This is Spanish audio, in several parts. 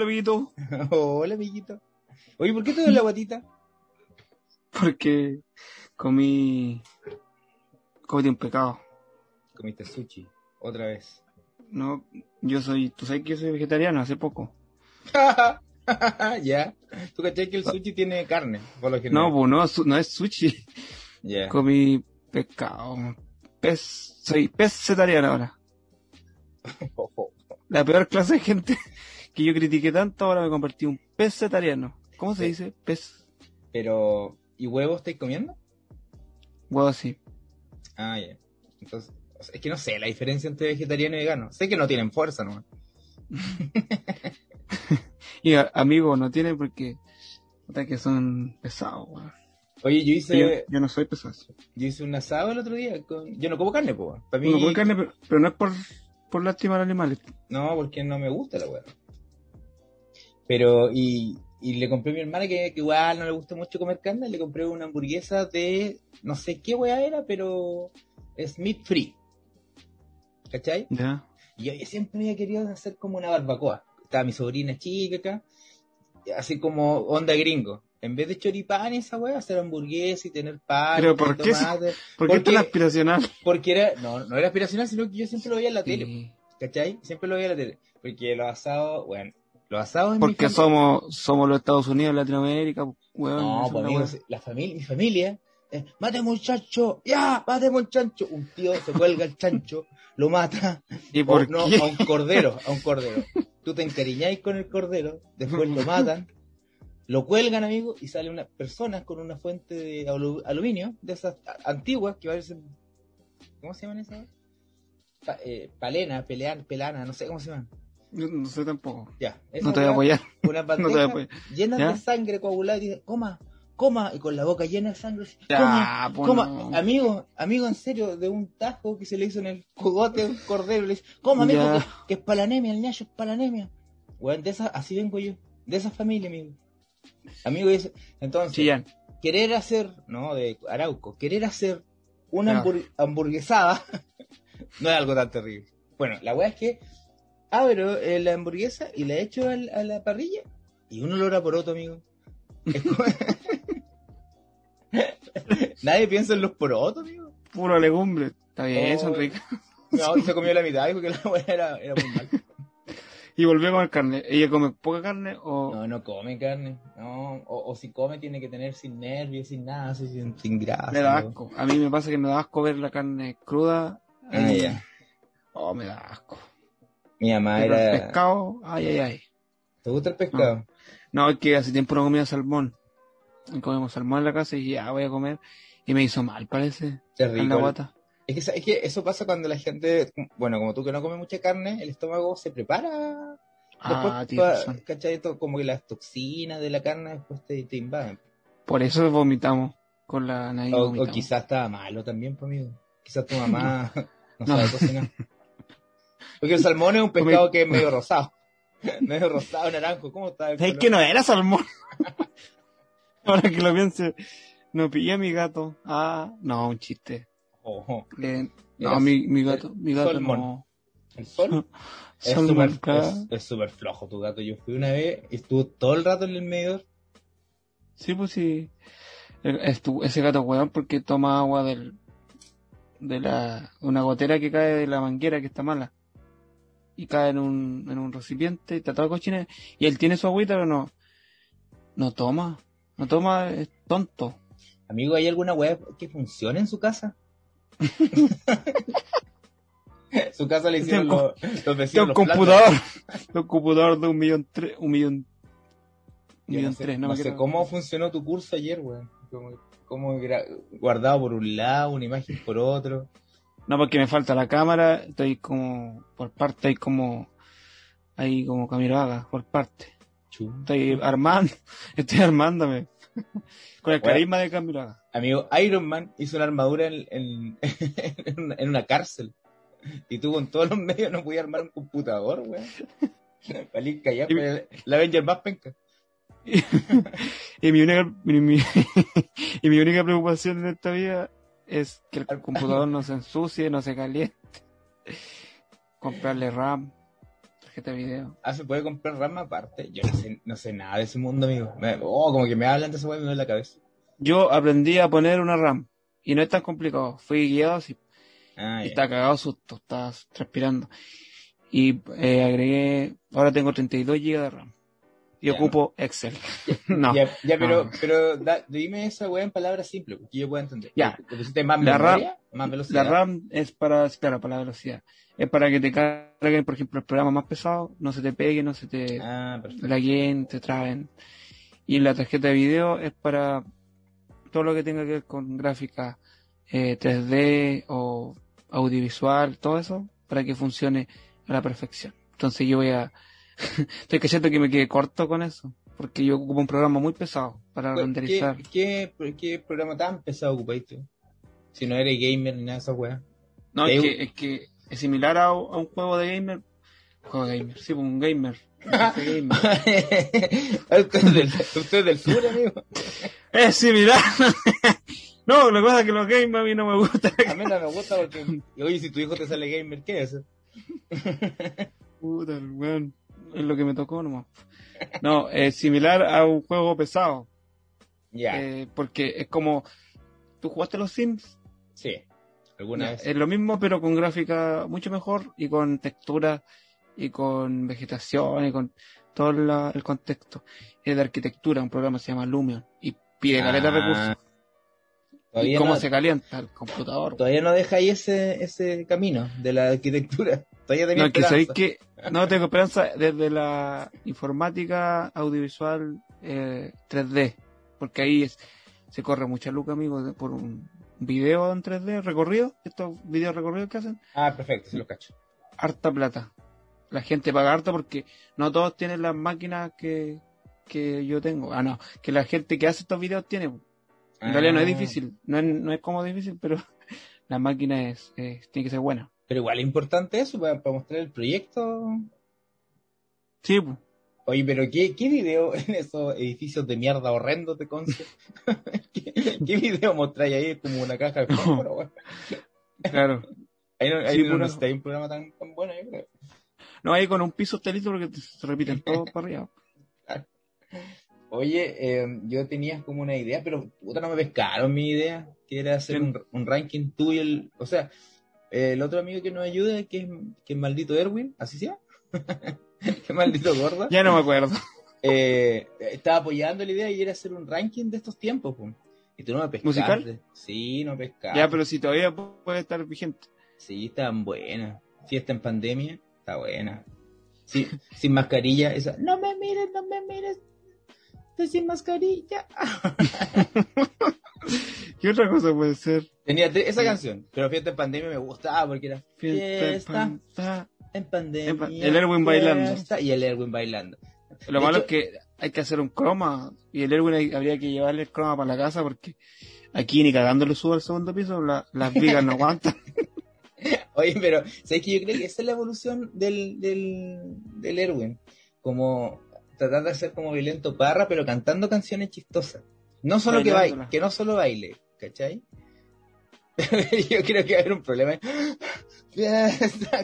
Hola, amiguito. Hola, amiguito. Oye, ¿por qué te doy la guatita? Porque comí. Cometí un pecado. Comiste sushi, otra vez. No, yo soy. Tú sabes que yo soy vegetariano hace poco. ya. ¿Tú cachai que el sushi tiene carne? Por lo No, pues no, su- no es sushi. Ya. Comí pescado. Pez. Soy pescetariano ahora. La peor clase de gente que yo critiqué tanto, ahora me convertí en un pescetariano. ¿Cómo se Sí. dice? Pez. Pero, ¿y huevos estáis comiendo? Huevo así. Ah, ya. Entonces, o sea, es que no sé la diferencia entre vegetariano y vegano. Sé que no tienen fuerza, ¿no? Y a- amigos no tiene porque. que son pesados, weón. Oye, yo hice, yo no soy pesado. yo hice un asado el otro día. Con... Yo no como carne, pues. Para mí, No como carne, pero, pero no es por, por lastimar animales. no, porque no me gusta la hueá. Pero, y, y le compré a mi hermana que, que igual no le gusta mucho comer carne, le compré una hamburguesa de, no sé qué hueá era, pero es meat free. ¿Cachai? Ya. Y yo siempre había querido hacer como una barbacoa. Estaba mi sobrina chica acá, así como onda gringo. En vez de choripán y esa wea, hacer hamburguesa y tener pan, Pero ¿por qué tomate. ¿Por qué Porque- tan aspiracional? Porque era, no, no era aspiracional, sino que yo siempre lo veía en la tele. ¿cachai? Siempre lo veía en la tele. Porque los asados, bueno, los asados en mi Porque somos, somos los Estados Unidos, Latinoamérica, weón. No, pues weá. la familia, mi familia, eh, matemos un chancho, ya, matemos un chancho. Un tío se cuelga el chancho, lo mata, ¿Y O por no, qué? a un cordero, a un cordero. Tú te encariñáis con el cordero, después lo matan, lo cuelgan, amigo, y sale una persona con una fuente de alu- aluminio, de esas antiguas, que parecen... ¿Cómo se llaman esas? Pa- eh, palena, pelean, pelana, no sé cómo se llaman. No sé tampoco. Ya, No te voy a apoyar. Unas No te voy a bandejas apoyar. llenas ¿Ya? de sangre coagulada y dice, coma, coma, y con la boca llena de sangre, Ya, coma, coma. no. Amigo, amigo, en serio, de un tajo que se le hizo en el cogote un cordero, le dice, coma, amigo, que, que es para la anemia, el ñacho es para la anemia. Bueno, de esa, así vengo yo, de esa familia, amigo. Amigo, eso- entonces, Chillán. querer hacer, no, de Arauco, querer hacer una hamburguesada no es algo tan terrible. Bueno, la weá es que abro eh, la hamburguesa y la echo al- a la parrilla y un olor a poroto, amigo. Nadie piensa en los porotos, amigo. Puro legumbre. Está bien, Oh. son ricas. No, se comió la mitad, dijo que la weá era, era muy mal. Y volví a comer carne. ¿Ella come poca carne o...? No, no come carne. No, o, o si come tiene que tener sin nervios, sin nada, así, sin, sin grasa. me da amigo. asco. A mí me pasa que me da asco ver la carne cruda. Ah, ya. Oh, me da asco. Mi mamá Pero el era... pescado, ay, ay, ay. ¿Te gusta el pescado? No, es que hace tiempo no comía salmón. Y comemos salmón en la casa y ya voy a comer. Y me hizo mal, parece. En la guata. Es que, es que eso pasa cuando la gente, bueno, como tú que no comes mucha carne, el estómago se prepara. Después, Ah, razón. ¿cachai? Todo- Como que las toxinas de la carne después te, te invaden. Por eso vomitamos con la nariz. O, quizás estaba malo también, pues, amigo. Quizás tu mamá no No. sabe cocinar. Porque el salmón es un pescado que es medio rosado. medio rosado, naranjo. ¿Cómo está? el Es que no era salmón. Ahora que lo piense, no pillé a mi gato. Ah, no, un chiste. Ojo. No, mi, mi gato, mi gato salmón. no. El sol es súper es- es flojo tu gato. Yo fui una vez y estuvo todo el rato en el medidor. Sí, pues sí. El- estu- ese gato weón porque toma agua del de la una gotera que cae de la manguera que está mala y cae en un, en un recipiente y está todo cochina y él tiene su agüita pero no no toma no toma es tonto Amigo, ¿hay alguna web que funcione en su casa? su casa le hicieron los, los vecinos. un computador un computador de un millón tres un millón un millón no sé, tres no no, me sé cómo funcionó tu curso ayer, weón. Como, como guardado por un lado, una imagen por otro. No porque me falta la cámara estoy como por parte hay como hay como Camiroaga por parte. Estoy armando, estoy armándome. Con el Bueno. carisma de Camiroaga. Amigo, Iron Man hizo una armadura en, en, en una, cárcel. Y tú con todos los medios no podías armar un computador, weón. Y- pero la Avenger más penca. Y mi única, mi, mi- y mi única preocupación en esta vida es que el computador no se ensucie, no se caliente. Comprarle RAM. tarjeta de video. Ah, se puede comprar RAM aparte. Yo no sé, no sé nada de ese mundo, amigo. Me- oh, como que me hablan de ese weá y me duele la cabeza. Yo aprendí a poner una RAM y no es tan complicado. Fui guiado así Ah, y estaba cagado susto, estaba transpirando. Y eh, agregué, ahora tengo 32 GB de RAM. Y Ya, ocupo Excel. no, Ya, ya, pero, no. pero da- dime esa weá en palabras simples, que yo pueda entender. Ya. ¿Le pusiste más La memoria? ¿Más velocidad? La RAM es para, claro, para la velocidad. Es para que te carguen, por ejemplo, el programa más pesado, no se te pegue, no se te Ah, perfecto. laguen, te traben. Y la tarjeta de video es para todo lo que tenga que ver con gráfica eh, 3D o audiovisual, todo eso, para que funcione a la perfección. Entonces yo voy a... Estoy cachando que me quede corto con eso, porque yo ocupo un programa muy pesado para ¿Qué, renderizar. qué, qué programa tan pesado ocupáis tú? Si no eres gamer ni nada de esa weá. No, es que, es que es similar a, a un juego de gamer. Juego de gamer, sí, pues, un gamer. Gamer. usted, es del, usted es del sur, amigo. Es similar. no, lo que pasa es que los gamers a mí no me gustan. A mí no me gusta porque, oye, si tu hijo te sale gamer, ¿qué es eso? Puta, weón. Es lo que me tocó nomás. No, es similar a un juego pesado. Ya, eh, porque es como. ¿Tú jugaste los Sims? sí. Alguna Ya, vez. Es lo mismo, pero con gráfica mucho mejor y con textura y con vegetación y con todo la- el contexto. Es de arquitectura, un programa que se llama Lumion y pide caleta de Ah, recursos. ¿Y cómo no, se calienta el computador? todavía no deja ahí ese, ese camino de la arquitectura. Todavía tenía No, que esperanza. que no tengo esperanza desde la informática audiovisual eh, 3D, porque ahí es, se corre mucha luca, amigo, por un video en 3D recorrido, estos videos recorridos que hacen, Ah, perfecto, se lo cacho. harta plata. La gente paga harta porque no todos tienen las máquinas que, que yo tengo. Ah, no, que la gente que hace estos videos tiene. En realidad no es Ah, difícil, no es, no es como difícil, pero la máquina es, es- tiene que ser buena. Pero igual es importante eso para, para mostrar el proyecto. Sí, pues. Oye, pero ¿qué, qué video en esos edificios de mierda horrendos de Conce? ¿Qué, qué video mostráis ahí? Como una caja de fósforo, claro. Ahí no, ahí Sí, no necesitáis un programa tan, tan bueno, yo creo. No, ahí con un piso estelito porque te- se repiten todos para arriba. Oye, eh, yo tenía como una idea, pero puta no me pescaron mi idea, que era hacer un, un ranking tú y el... O sea, el otro amigo que nos ayuda, que es, que es maldito Erwin, ¿así se llama? que maldito gordo. Ya no me acuerdo. eh, estaba apoyando la idea y era hacer un ranking de estos tiempos. Y tú no me pescaste. ¿Musical? Sí, no pescaste. Ya, pero si todavía puede estar vigente. Sí, estaban buenas. Fiesta en pandemia, está buena. Sí, sin mascarilla, esa. No me mires, no me mires. Estoy sin mascarilla. ¿Qué otra cosa puede ser? Tenía te- esa canción, pero Fiesta en pandemia me gustaba porque era Fiesta, en pandemia. En pa- el Erwin bailando. Y el Erwin bailando. Lo De malo hecho- es que hay que hacer un croma y el Erwin hay- habría que llevarle el croma para la casa porque aquí ni cagándole subo al segundo piso, la- las vigas no aguantan. Oye, pero ¿sabes que Yo creo que esa es la evolución del, del, del Erwin. Como tratar de hacer como Violento Parra, pero cantando canciones chistosas. No solo que baile, que no solo baile, ¿cachai? Yo creo que va a haber un problema.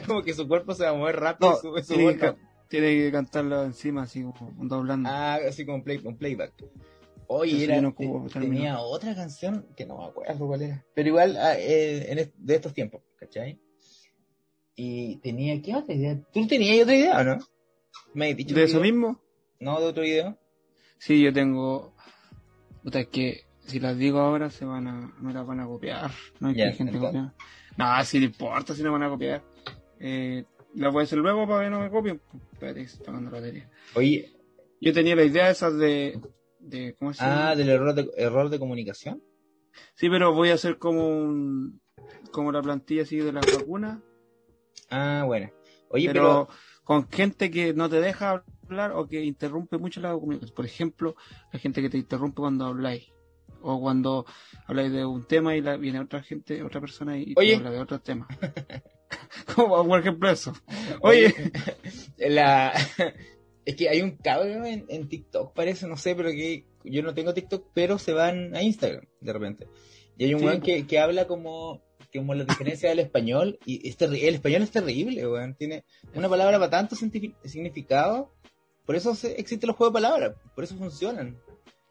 Como que su cuerpo se va a mover rápido, No, su, su tiene, que, tiene que cantarlo encima, así como doblando. Ah, así como play, un playback. Oye, era, te- tenía otra canción que no me acuerdo cuál era. Pero igual ah, eh, en est- de estos tiempos, ¿cachai? Y tenía, ¿qué otra idea? ¿Tú tenías otra idea o no? ¿Me has dicho ¿De un eso video? mismo? No, de otro video. Sí, yo tengo. Puta, es que si las digo ahora se van a. me las van a copiar. No hay Ya, que gente entonces. copia. No, si no importa si no van a copiar. Eh, las voy a hacer luego para que no me copien. Espérate, se está pagando la batería. Oye, Yo tenía la idea esa de. de ¿Cómo se llama? ah, del error de, error de comunicación. Sí, pero voy a hacer como un. como la plantilla así de las vacunas. Ah, bueno. Oye, pero, pero, con gente que no te deja hablar o que interrumpe mucho la comunicación. Por ejemplo, la gente que te interrumpe cuando habláis. O cuando habláis de un tema y la, viene otra gente, otra persona y te habla de otro tema. Como por ejemplo eso. Oye, la... es que hay un cabrón en, en TikTok, parece, no sé, pero que yo no tengo TikTok, pero se van a Instagram de repente. Y hay un weón que, que habla como como la diferencia del español, y es el español es terrible, weón. Tiene una palabra para tanto significado. Por eso se- existen los juegos de palabras, por eso funcionan.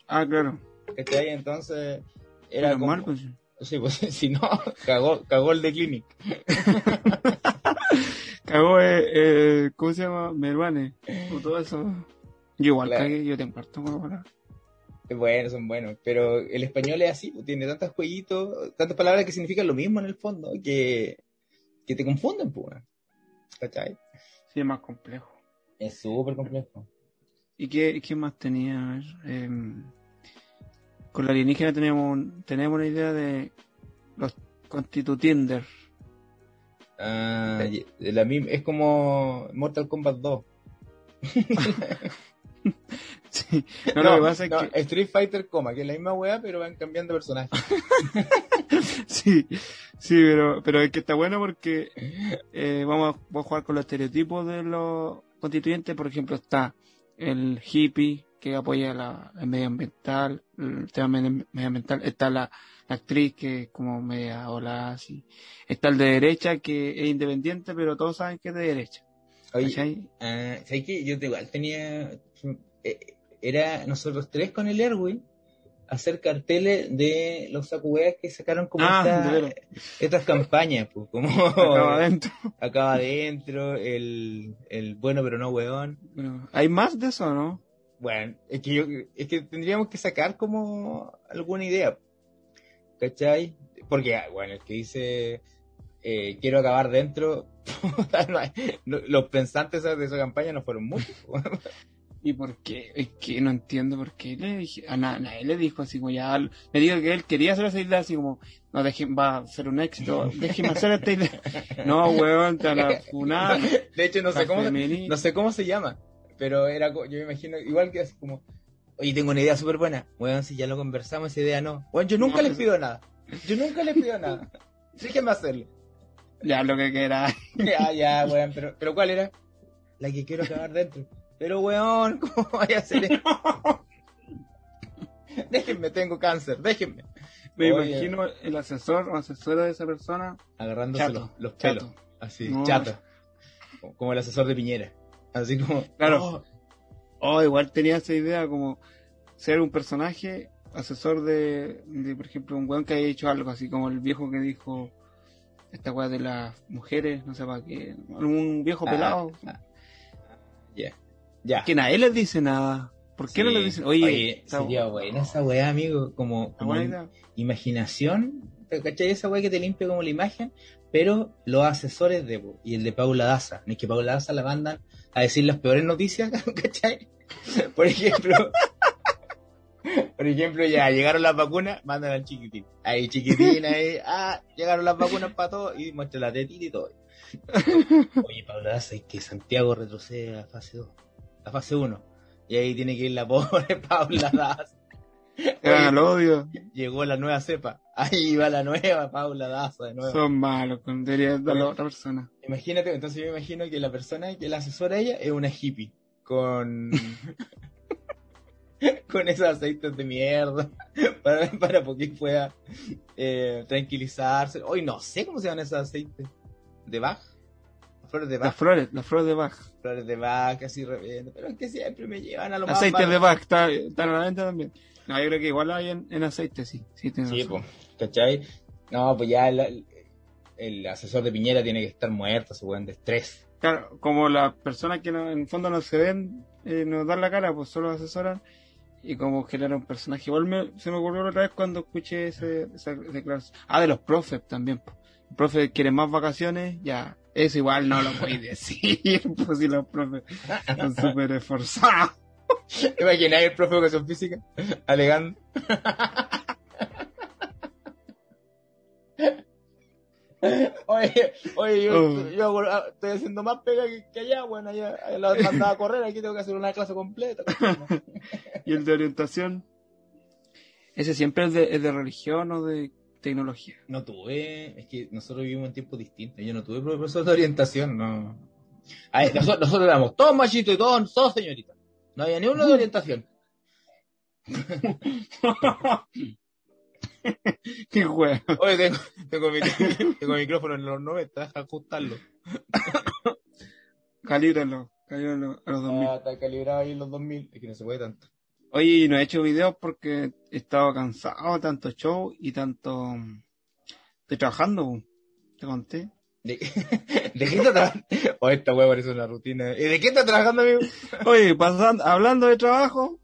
Ah, claro. ¿Cachai? Entonces, era como... mal, pues. Sí, pues si no, cagó, cagó el de Clinic. Cagó, eh, eh, ¿cómo se llama? Meruane. O todo eso. Yo igual Claro. cagué, yo te imparto palabra. Bueno, son buenos, pero el español es así, pues, tiene tantos jueguitos, tantas palabras que significan lo mismo en el fondo, que, que te confunden, pues. ¿Cachai? Sí, es más complejo. Es súper complejo. ¿Y qué, qué más tenía? A ver, em, con la alienígena teníamos, teníamos una idea de los constitutiender. Ah, la misma, es como Mortal Kombat 2. Sí. No, lo que pasa es no, que Street Fighter, coma, que es la misma weá, pero van cambiando personajes. sí, sí, pero, pero es que está bueno porque eh, vamos, a, vamos a jugar con los estereotipos de los constituyentes. Por ejemplo, está el hippie que apoya la, el medioambiental, el tema medio- medioambiental. Está la, la actriz que es como media ola así. Está el de derecha que es independiente, pero todos saben que es de derecha. Oye, ah, ¿sabes qué? Yo te- igual tenía. eh, Era nosotros tres con el Erwin hacer carteles de los sacuweas que sacaron como Ah, esta- estas campañas, pues, como Acaba adentro. acaba adentro, el, el bueno pero no weón. Pero, ¿Hay más de eso, no? Bueno, es que yo, es que tendríamos que sacar como alguna idea. ¿Cachai? Porque, ah, bueno, el que dice eh, quiero acabar dentro, los pensantes de esa campaña no fueron muchos. ¿Y por qué? Es que no entiendo por qué le dije, a na- nadie le dijo así como ya, le dijo que él quería hacer esa idea así como, no dejen, va a ser un éxito, déjeme hacer esta idea. No, weón, te van a funar, De hecho, no sé cómo, no sé cómo se llama, pero era, yo me imagino, igual que así como, oye, tengo una idea súper buena. Bueno, si ya lo conversamos, esa idea no. Bueno, yo nunca No, les es- pido nada. Yo nunca les pido nada. Déjenme hacerlo. Ya lo que quiera. Ya, ya, weón, pero, pero ¿cuál era? La que quiero acabar dentro. Pero, weón, ¿cómo voy a hacer eso? déjenme, tengo cáncer, déjenme. Me Oye, imagino el asesor o asesora de esa persona, Agarrándose chato, los, los pelos. chato. Así, No. chato. Como el asesor de Piñera. Así como, Claro. oh, Oh, igual tenía esa idea como ser un personaje asesor de, de, por ejemplo, un weón que haya hecho algo, así como el viejo que dijo esta weá de las mujeres, no sé para qué, un viejo Ah, pelado, ah. ya, ya. que nadie les dice nada. ¿Por qué no les dicen? Oye, está- sería buena esa weá, amigo. Como, como imaginación, ¿cachai? Esa weá que te limpia como la imagen, pero los asesores de y el de Paula Daza. No es que Paula Daza la mandan a decir las peores noticias, ¿cachai? Por ejemplo, por ejemplo, ya llegaron las vacunas, mandan al chiquitín. Ahí, chiquitín, ahí, ah, llegaron las vacunas para todos y muestra la tetita y todo. Oye, Daza, es que Santiago retrocede a fase 2, a fase 1. Y ahí tiene que ir la pobre Paula Daza. Eran al odio, Llegó la nueva cepa. Ahí va la nueva Paula Daza de nuevo. son malos, con- debería darle a otra persona. Imagínate, entonces yo me imagino que la persona que la asesora a ella es una hippie. Con. con esos aceites de mierda. Para, para que pueda eh, tranquilizarse. Hoy no sé cómo se llaman esos aceites. ¿De Bach? Flores de Las Bach. flores, las flores de Bach. Flores de Bach, así reviendo. Pero es que siempre me llevan a lo más. Aceite malo. de Bach, está, está la venta también. No, yo creo que igual hay en, en aceite, sí. Sí, Sí, pues, ¿cachai? No, pues ya el, el asesor de Piñera tiene que estar muerto, su buen de estrés. Claro, como las personas que no- en el fondo no se ven, eh, nos dan la cara, pues solo asesoran. Y como genera un personaje. Igual me, se me ocurrió otra vez cuando escuché ese, esa declaración. Ah, de los profes también. pues. El profe quiere más vacaciones, ya. Eso igual no lo podéis decir, pues si los profes son súper esforzados. Imagináis el profe de educación física alegando. Oye, oye, yo, Oh. yo estoy haciendo más pega que, que allá, bueno, allá, allá la mandaba a correr, aquí tengo que hacer una clase completa. Y el de orientación. Ese siempre es de, es de religión o de tecnología. No tuve, es que nosotros vivimos en tiempos distintos, yo no tuve profesor de orientación, no. Nosotros, nosotros éramos todos machitos y todos, todos señoritas. No había ni uno de orientación. Qué huevo. Oye, tengo, tengo, mi, tengo micrófono en los 90, deja ajustarlo. Calíbralo, calíbralo a los 2000. Ah, está calibrado ahí en los 2000. Es que no se puede tanto. Oye, no he hecho videos porque he estado cansado, tanto show y tanto... Estoy trabajando, te conté. ¿De, ¿de qué está trabajando? Oh, esta hueá parece una rutina. ¿Y de qué está trabajando, amigo? Oye, pasando, hablando de trabajo,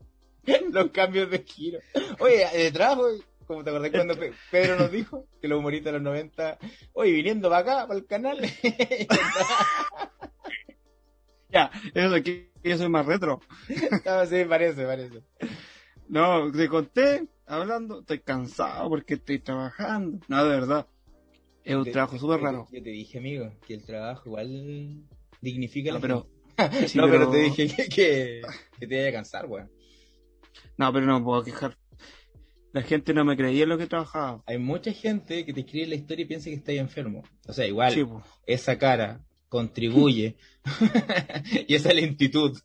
Los cambios de giro. Oye, de trabajo, como te acordás cuando Pe- Pedro nos dijo que los humoristas de los 90, oye, viniendo para acá, para el canal. ya, eso es que yo soy más retro. No, sí, parece, parece. No, te conté, hablando, estoy cansado porque estoy trabajando. No, de verdad, es un Te- trabajo súper te- raro. Yo te dije, amigo, que el trabajo igual dignifica No, la pero, sí, no, pero... pero- te dije que, que, que te iba a cansar, weón. no, pero no me puedo quejar. La gente no me creía en lo que trabajaba. Hay mucha gente que te escribe la historia y piensa que estás enfermo. O sea, igual, Sí, esa cara contribuye y esa lentitud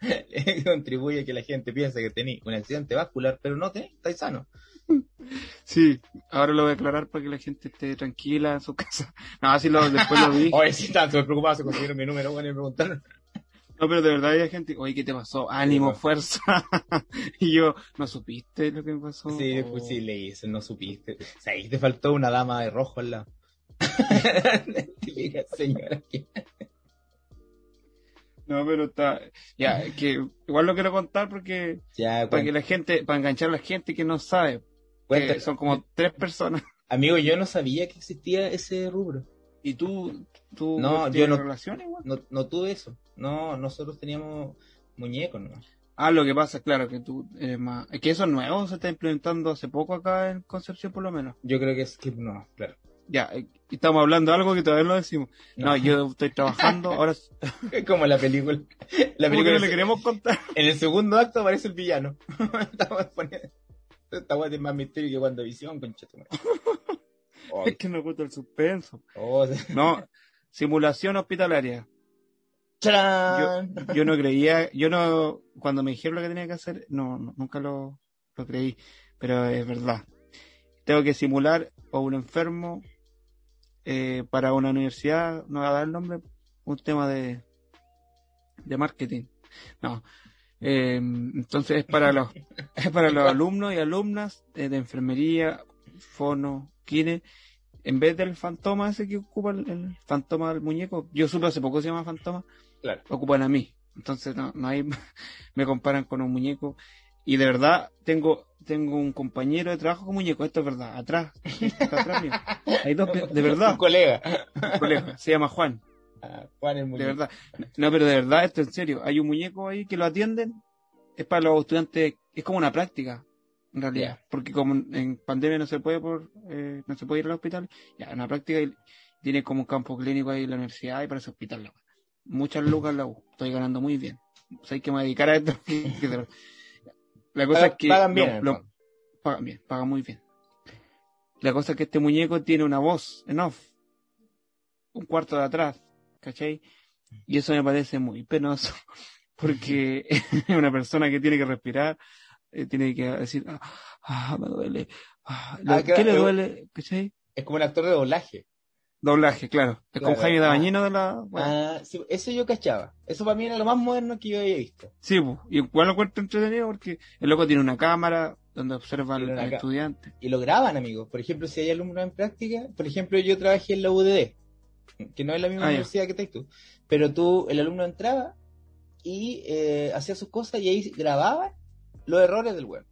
contribuye a que la gente piense que tenés un accidente vascular, pero no tenés, estás sano. Sí, ahora lo voy a aclarar para que la gente esté tranquila en su casa. No, así lo, después lo dije. Oye, si están súper preocupados, se consiguieron mi número, bueno, y me preguntaron. No, pero de verdad había gente, oye, ¿qué te pasó? Ánimo, Sí, fuerza. y yo, ¿no supiste lo que me pasó? Sí, pues sí, le hice, no supiste. O sea, ahí te faltó una dama de rojo al lado. Típica señora que... No, pero está, ya, que igual lo quiero contar porque, Ya, para que la gente, para enganchar a la gente que no sabe. Que son como tres personas. Amigo, yo no sabía que existía ese rubro. ¿Y tú, tú No, yo no- relación igual? No, no tuve eso. No, nosotros teníamos muñecos, ¿no? Ah, lo que pasa, claro, que tú eres más, es que eso es nuevo, se está implementando hace poco acá en Concepción por lo menos. Yo creo que es que no, claro. Ya, eh, estamos hablando de algo que todavía no decimos. No, yo estoy trabajando, ahora, Es como la película. La ¿cómo que película no le queremos contar? En el segundo acto aparece el villano. Estamos poniendo... Esta weá tiene más misterio que cuando visión, conchetumare. Oh, Es que nos gusta el suspenso. oh, No, simulación hospitalaria. Yo no creía, yo no, cuando me dijeron lo que tenía que hacer, no, no, nunca lo, lo creí, pero es verdad. Tengo que simular a un enfermo eh, para una universidad, no voy a dar el nombre, un tema de, de marketing. No. Eh, entonces es para los, es para los alumnos y alumnas de enfermería, fono, kine, en vez del fantoma ese que ocupa el, el fantoma del muñeco, yo supe hace poco se llama fantoma, Claro. ocupan a mí. Entonces no, no hay, me comparan con un muñeco. Y de verdad, tengo, tengo un compañero de trabajo con muñeco, esto es verdad, atrás, está atrás mío. Hay dos, de verdad, Un colega. un colega, se llama Juan, Ah, Juan el de muñeco. verdad. No, pero de verdad, esto en serio, hay un muñeco ahí que lo atienden, es para los estudiantes, es como una práctica, en realidad, porque como en pandemia no se puede por, eh, no se puede ir al hospital, ya, una práctica y tiene como un campo clínico ahí en la universidad y para ese hospital. la. Muchas lucas la U, estoy ganando muy bien. O sea, hay que me dedicar a esto. de- la cosa Pagan- es que pagan bien, lo- lo- pagan bien, pagan muy bien. La cosa es que este muñeco tiene una voz en off, un cuarto de atrás, ¿cachai? Y eso me parece muy penoso, porque una persona que tiene que respirar, eh, tiene que decir, ah, ah, me duele, ah, Ah, claro, ¿qué le duele? ¿cachai? Es como un actor de doblaje. Doblaje, claro. Es Claro. Jaime Ah. Dabañino de la... bueno, Ah, sí, eso yo cachaba. Eso para mí era lo más moderno que yo había visto. Sí, pues, y igual lo encuentro entretenido porque el loco tiene una cámara donde observa al, Tiene una al ca- estudiante. Y lo graban, amigos. Por ejemplo, si hay alumnos en práctica, por ejemplo, yo trabajé en la UDD, que no es la misma Ah, universidad que estás tú, pero tú, el alumno entraba y eh, hacía sus cosas y ahí grababa los errores del web.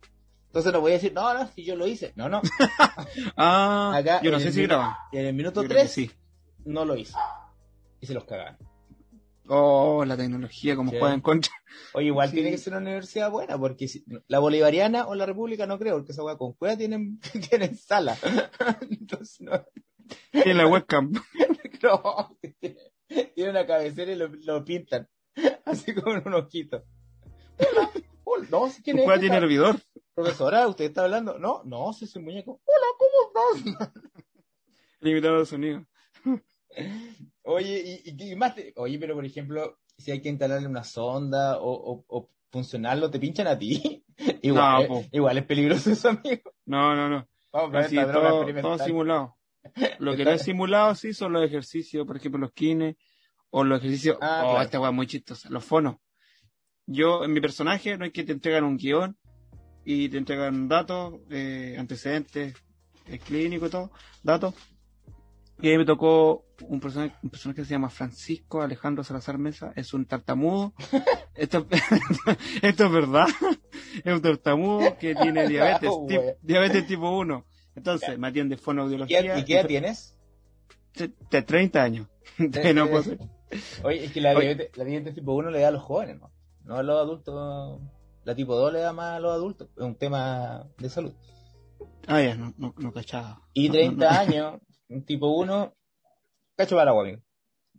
Entonces no voy a decir, no, no, si yo lo hice. No, no. Ah, Acá yo no sé si. Y en el minuto Yo creo que 3 sí. no lo hizo. Y se los cagaban. Oh, la tecnología, como Sí. juega en contra. Oye, igual Sí. tiene que ser una universidad buena, porque si- la bolivariana o la república no creo, porque esa weá con cueva tienen, tienen sala. Entonces no, la webcam. no, tiene una cabecera y lo, lo pintan, así como en un ojito. Hola, hola, no, si es juega esta? tiene hervidor. Profesora, ¿usted está hablando? No, no, soy su muñeco. Hola, ¿cómo estás? Limitado de sonido. Oye, y, y, y más, te- oye, pero por ejemplo, si hay que instalarle una sonda o, o, o funcionarlo, ¿te pinchan a ti? igual, No, es- igual es peligroso eso, amigo. No, no, no. Vamos a droga todo, todo simulado. Lo que no es simulado, sí, son los ejercicios, por ejemplo, los kines, o los ejercicios, Ah, oh, claro. esta weá es muy chistosa, los fonos. Yo, en mi personaje, no es que te entregan un guion y te entregan datos, eh, antecedentes, eh, clínicos y todo, datos. Y ahí me tocó un personaje, un personaje que se llama Francisco Alejandro Salazar Mesa, es un tartamudo. esto, esto es verdad. es un tartamudo que tiene diabetes, Oh, tip- diabetes tipo 1. Entonces, me atiende ¿Y fonoaudiología. ¿Y qué edad tienes? De, de 30 años. No de- puedo ser. Oye, es que la diabetes, la diabetes tipo 1 le da a los jóvenes, ¿no? No a los adultos. La tipo 2 le da más a los adultos. Es un tema de salud. Ah, ya, no, no, no cachaba. Y No, 30 no, no. años, un tipo 1, cacho para agua, amigo.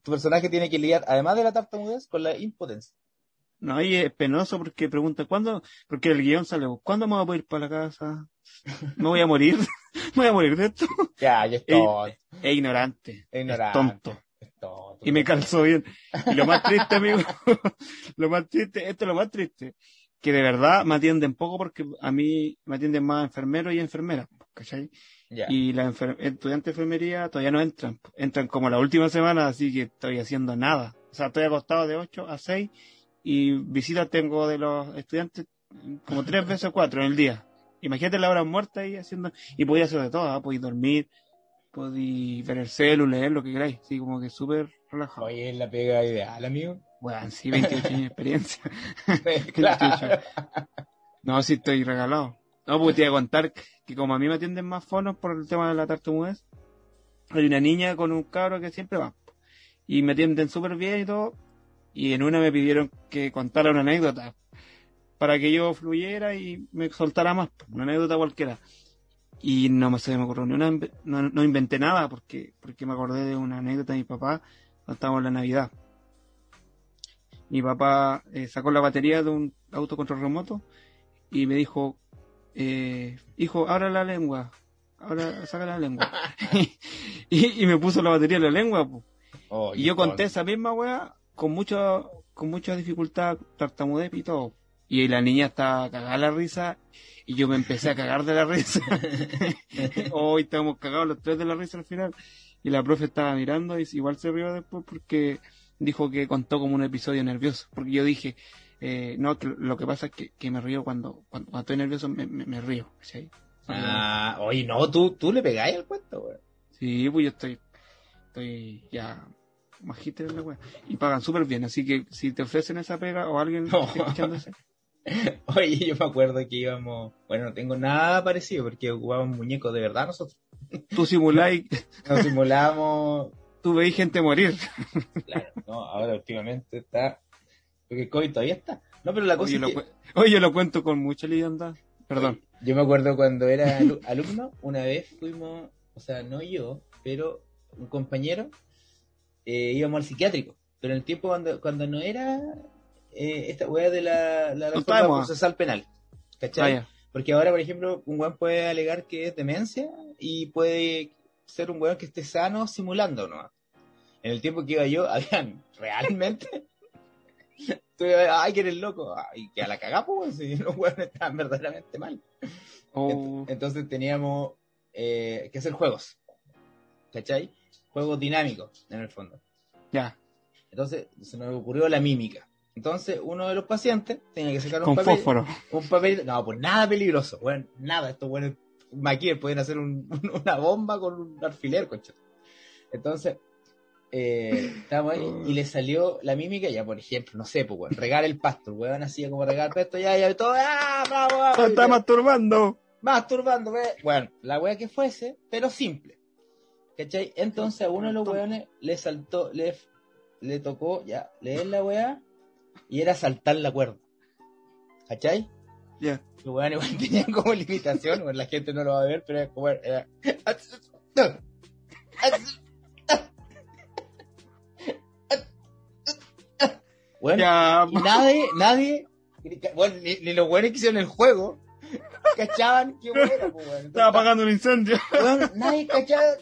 Tu personaje tiene que lidiar, además de la tartamudez, con la impotencia. No, ahí es penoso porque pregunta, ¿cuándo? Porque el guion sale, ¿cuándo me voy a ir para la casa? ¿Me voy a morir? ¿Me voy a morir de esto? Ya, ya es Ey, tonto. Es ignorante. Es ignorante. tonto. Es tonto. Y me calzó bien. Y lo más triste, amigo, lo más triste, esto es lo más triste, que de verdad me atienden poco porque a mí me atienden más enfermeros y enfermeras, ¿cachai? Y las enfer- estudiantes de enfermería todavía no entran. Entran como la última semana, así que estoy haciendo nada. O sea, estoy acostado de 8 a 6 y visitas tengo de los estudiantes como tres veces o cuatro en el día. Imagínate la hora muerta ahí haciendo... Y podía hacer de todo, ¿ah? podía dormir, podía ver el celu, leer lo que queráis. Así como que súper relajado. Oye, es la pega ideal, amigo. Bueno, sí, 28 años de experiencia. claro. No, sí estoy regalado. No, porque te iba a contar que como a mí me atienden más fonos por el tema de la tartamudez, hay una niña con un cabro que siempre va. Y me atienden súper bien y todo. Y en una me pidieron que contara una anécdota para que yo fluyera y me soltara más, una anécdota cualquiera. Y no me se me ocurrió ni una, no, no inventé nada porque, porque me acordé de una anécdota de mi papá cuando estábamos en la Navidad. Mi papá eh, sacó la batería de un auto control remoto y me dijo, eh, hijo, abra la lengua, ahora saca la lengua. y, y me puso la batería en la lengua. po. Oh, Y yo conté esa misma weá con mucha, con mucha dificultad, tartamudez y todo. Y la niña estaba cagada la risa y yo me empecé a cagar de la risa. Hoy estábamos cagados los tres de la risa al final. Y la profe estaba mirando y igual se rió después porque dijo que contó como un episodio nervioso. Porque yo dije, eh, no, lo que pasa es que, que me río cuando, cuando, cuando estoy nervioso, me, me, me río. ¿cachai? Ah, oye, no, tú, tú le pegáis al cuento, güey. Sí, pues yo estoy, estoy ya magíster en la wea. Y pagan súper bien, así que si te ofrecen esa pega o alguien que esté escuchándose, Oye, yo me acuerdo que íbamos, bueno, no tengo nada parecido porque jugábamos muñecos de verdad nosotros. tú simuláis, Nos simulábamos, tú veis gente morir. claro, no, ahora últimamente está, porque el COVID todavía está. No, pero la cosa Oye, es lo, que, cu- oye, yo lo cuento con mucha liviandad. Perdón. yo me acuerdo cuando era alu- alumno, una vez fuimos, o sea, no yo, pero un compañero, eh, íbamos al psiquiátrico, pero en el tiempo cuando, cuando no era eh, esta weá de la, la procesal penal, ¿cachai? Vaya. Porque ahora, por ejemplo, un weón puede alegar que es demencia y puede ser un weón que esté sano simulando, ¿no? En el tiempo que iba yo, habían realmente. Tú ay, que eres loco. Ay, que a la cagapo, weón, si los weones estaban verdaderamente mal. Oh, Ent- Entonces teníamos eh, que hacer juegos. ¿Cachai? Juegos dinámicos, en el fondo. ya, Entonces se nos ocurrió la mímica. Entonces uno de los pacientes tenía que sacar un con papel. fósforo. Un papel, no, pues nada peligroso, bueno, nada, estos buenos maquiller pueden hacer un- una bomba con un alfiler, coche. Entonces, eh, estábamos ahí y le salió la mímica, ya por ejemplo, no sé, pues weón, regar el pasto, el weón hacía como regar el pasto, ya, ya, todo, ah, bravo, bravo, ¡Se está masturbando! masturbando, we- bueno, la wea que fuese, pero simple. ¿Cachai? Entonces a uno de los weones le saltó, le, le tocó ya leer la wea y era saltar la cuerda. ¿Cachai? Ya. Los weones igual tenían como limitación, bueno, la gente no lo va a ver, pero era como era. Bueno, y nadie, nadie, bueno, ni, ni los weones que hicieron el juego, cachaban pues, weón. estaba apagando un incendio. Nadie cachaba.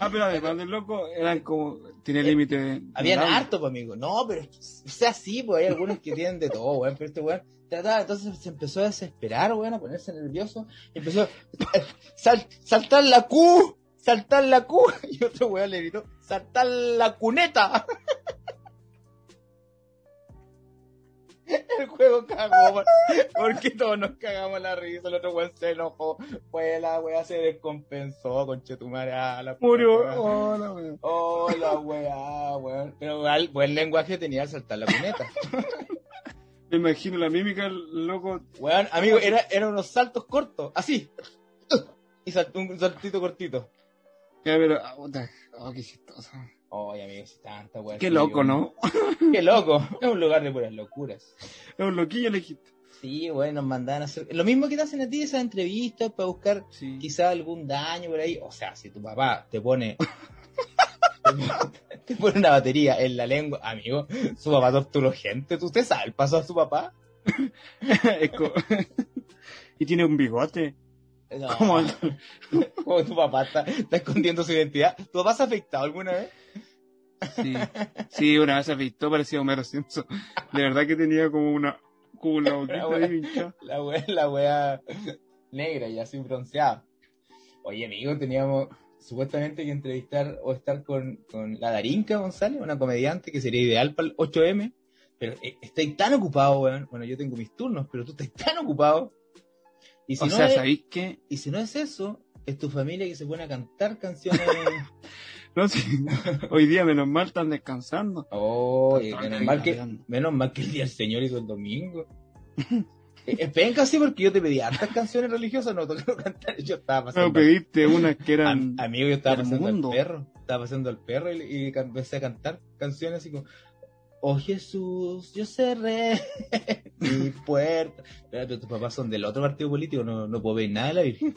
Ah, pero además del loco, eran como. Tiene límite de. Habían harto, pues, amigo. No, pero o sea, sí, pues hay algunos que tienen de todo, weón. Pero este weón trataba, entonces se empezó a desesperar, weón, a ponerse nervioso. Y empezó a sal- saltar la Q, saltar la Q. Y otro weón le gritó, saltar la cuneta. El juego cagó, porque todos nos cagamos la risa, el otro weón se enojó, pues la weá se descompensó, conchetumare, a la puta Murió. Hola, weón. Oh, la weá, weón. Pero igual, buen lenguaje tenía al saltar la cuneta. Me imagino la mímica, el loco. Weón, amigo, era, eran unos saltos cortos, así. Y saltó un saltito cortito. Ya, pero. ah, Oh, qué chistoso. Oye, amigo, si tanta weá. Qué loco, yo- ¿no? Qué loco. Es un lugar de puras locuras. Es un loquillo le dijiste. Sí, bueno, nos mandaban a hacer. Lo mismo que te hacen a ti esas entrevistas para buscar Sí. quizá algún daño por ahí. O sea, si tu papá te pone. te pone una batería en la lengua, amigo, su papá torturó gente. ¿Tú usted sabe el paso a su papá? Y tiene un bigote. No. Como tu papá está, está escondiendo su identidad. ¿Tu papá se ha afectado alguna vez? Sí. Sí, una vez se visto, parecía Homero Simpson. De verdad que tenía como una. Como una boquita hinchada. La wea, la wea negra y así bronceada. Oye, amigo, teníamos supuestamente que entrevistar o estar con, con la Darinka González, una comediante que sería ideal para el 8M. Pero eh, estoy tan ocupado, weón. Bueno, yo tengo mis turnos, pero tú estás tan ocupado. Y si, O no, sea, es, ¿sabéis qué? y si no es eso, es tu familia que se pone a cantar canciones. No, sí. Hoy día, menos mal, están descansando. Oh, Están menos mal que, menos mal que el día del Señor hizo el domingo. Eh, Es penca sí porque yo te pedí hartas canciones religiosas, no tengo que cantar, yo estaba Pero pasando. pediste unas que eran. Am- amigo, yo estaba pasando mundo. al perro, estaba pasando al perro y, y empecé a cantar canciones así como Oh Jesús, yo cerré mi puerta. Espera, pero tus papás son del otro partido político, no, no puedo ver nada de la Virgen.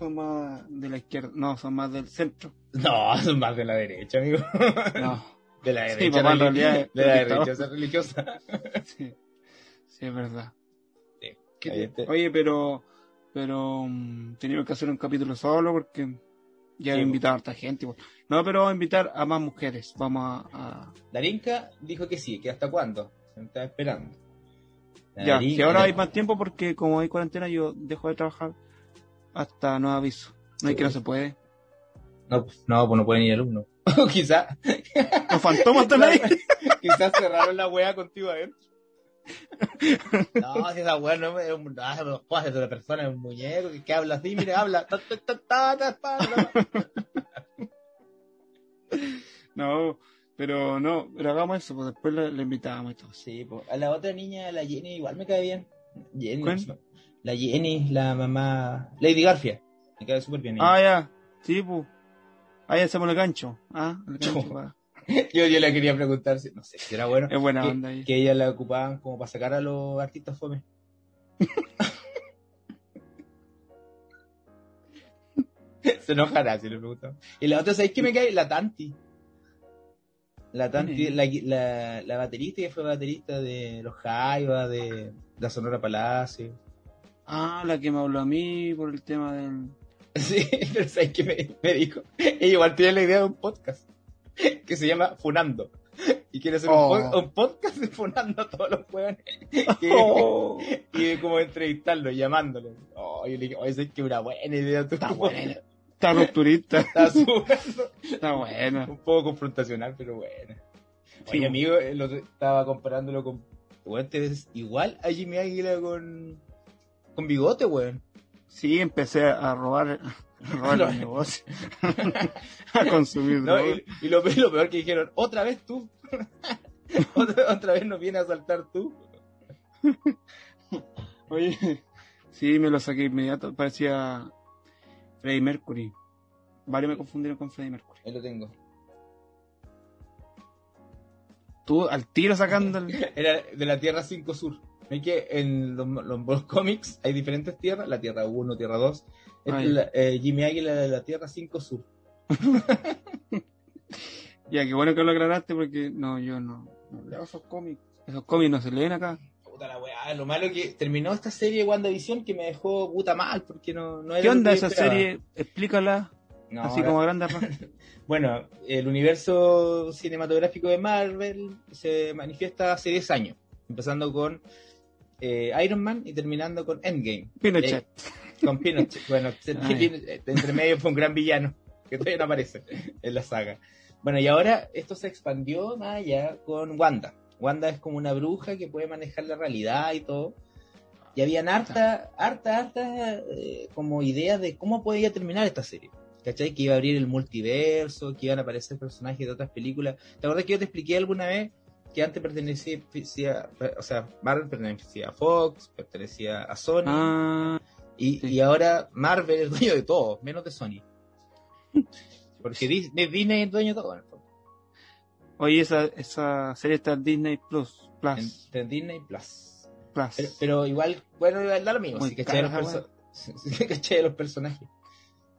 Son más de la izquierda. No, son más del centro. No, son más de la derecha, amigo. No. De la Sí, derecha, papá, en realidad de la derecha religiosa. Sí. Sí, es verdad. Sí. ¿Qué Ahí te-. Oye, pero. Pero. mm, teníamos que hacer un capítulo solo porque. Ya Sí, he invitado a harta gente. No, pero vamos a invitar a más mujeres. Vamos a. a- Darinka dijo que sí, que hasta cuándo. Se me estaba esperando. Ya, si ahora hay más tiempo porque como hay cuarentena yo dejo de trabajar hasta no aviso. No hay que no se puede. No, pues, no, pues no pueden ir alumnos. O quizá, Los fantomas están ahí. quizás cerraron la wea contigo adentro. No, si esa wea no es un, ah, no puede ser una persona, es un muñeco que, que habla así, mire, habla. Ta, ta, ta. No, pero no, pero hagamos eso, pues después le, le invitamos y todo. Sí, pues, a la otra niña, a la Jenny, igual me cae bien. Jenny, ¿Cuál? La Jenny, la mamá, Lady Garfia. Me cae súper bien. ella. Ah, ya, sí, pues. Ahí hacemos el gancho. Ah, el gancho. No. Yo, yo le quería preguntar, si, no sé si era bueno. Es buena que, onda ahí. que ella la ocupaban como para sacar a los artistas fome. Se enojará si le preguntamos. Y la otra, ¿sabéis qué me cae? La Tanti. La Tanti, ¿Quién la, la, la baterista que fue baterista de Los Jaivas, de la Sonora Palacio. Ah, la que me habló a mí por el tema del. Sí, pero ¿sabéis qué me, me dijo? Ella igual tiene la idea de un podcast que se llama Funando. Y quiere hacer un Oh. un, podcast de Funando a todos los hueones. Que- Oh, y como entrevistarlo, llamándolo. Oh, yo le dije, oye, es que una buena idea. Tú. Está buena. Está rupturista. Está súper- Está buena. un poco confrontacional, pero buena. Sí, Oye, amigo, otro- estaba comparándolo con. Weón, te ves igual a Jimmy Águila con. Con bigote, weón. Sí, empecé a robar, a robar los negocios. a consumir ¿no? Y, y lo, pe- lo peor que dijeron, otra vez tú. otra, otra vez nos viene a saltar tú. Oye, sí, me lo saqué inmediato. Parecía Freddie Mercury. Varios me confundieron con Freddie Mercury. Ahí lo tengo. Tú al tiro sacando el... Era de la Tierra 5 Sur. ¿Ves que en los, los- los cómics hay diferentes tierras? La Tierra 1, Tierra 2. Esta Ah, es ya. la- eh, Jimmy Águila de la Tierra 5 Sur. Ya, qué bueno que lo aclaraste porque no, yo no, no leo esos cómics. Esos cómics no se leen acá. Puta la weá, lo malo que terminó esta serie de WandaVision que me dejó puta mal porque no, no era ¿Qué onda esa esperaba. serie? Explícala. No, Así ahora- como rasgos. Bueno, el universo cinematográfico de Marvel se manifiesta hace 10 años, empezando con eh, Iron Man y terminando con Endgame, Pinochet. con Pinochet. Bueno, Ah. Pinochet, entre medio fue un gran villano que todavía no aparece en la saga. Bueno, y ahora esto se expandió más allá con Wanda. Wanda es como una bruja que puede manejar la realidad y todo. Y habían harta, harta, harta eh, como ideas de cómo podía terminar esta serie. ¿Cachai? Que iba a abrir el multiverso, que iban a aparecer personajes de otras películas. ¿Te acuerdas que yo te expliqué alguna vez que antes pertenecía, o sea, Marvel pertenecía a Fox, pertenecía a Sony, Ah, y, sí. y ahora Marvel es dueño de todo, menos de Sony. Porque Disney, Disney es dueño de todo. en el fondo. oye, esa, esa serie está en Disney Plus. Plus. En, en Disney Plus. Plus. Pero, pero igual, bueno, igual da lo mismo. Si cachai los, si los personajes.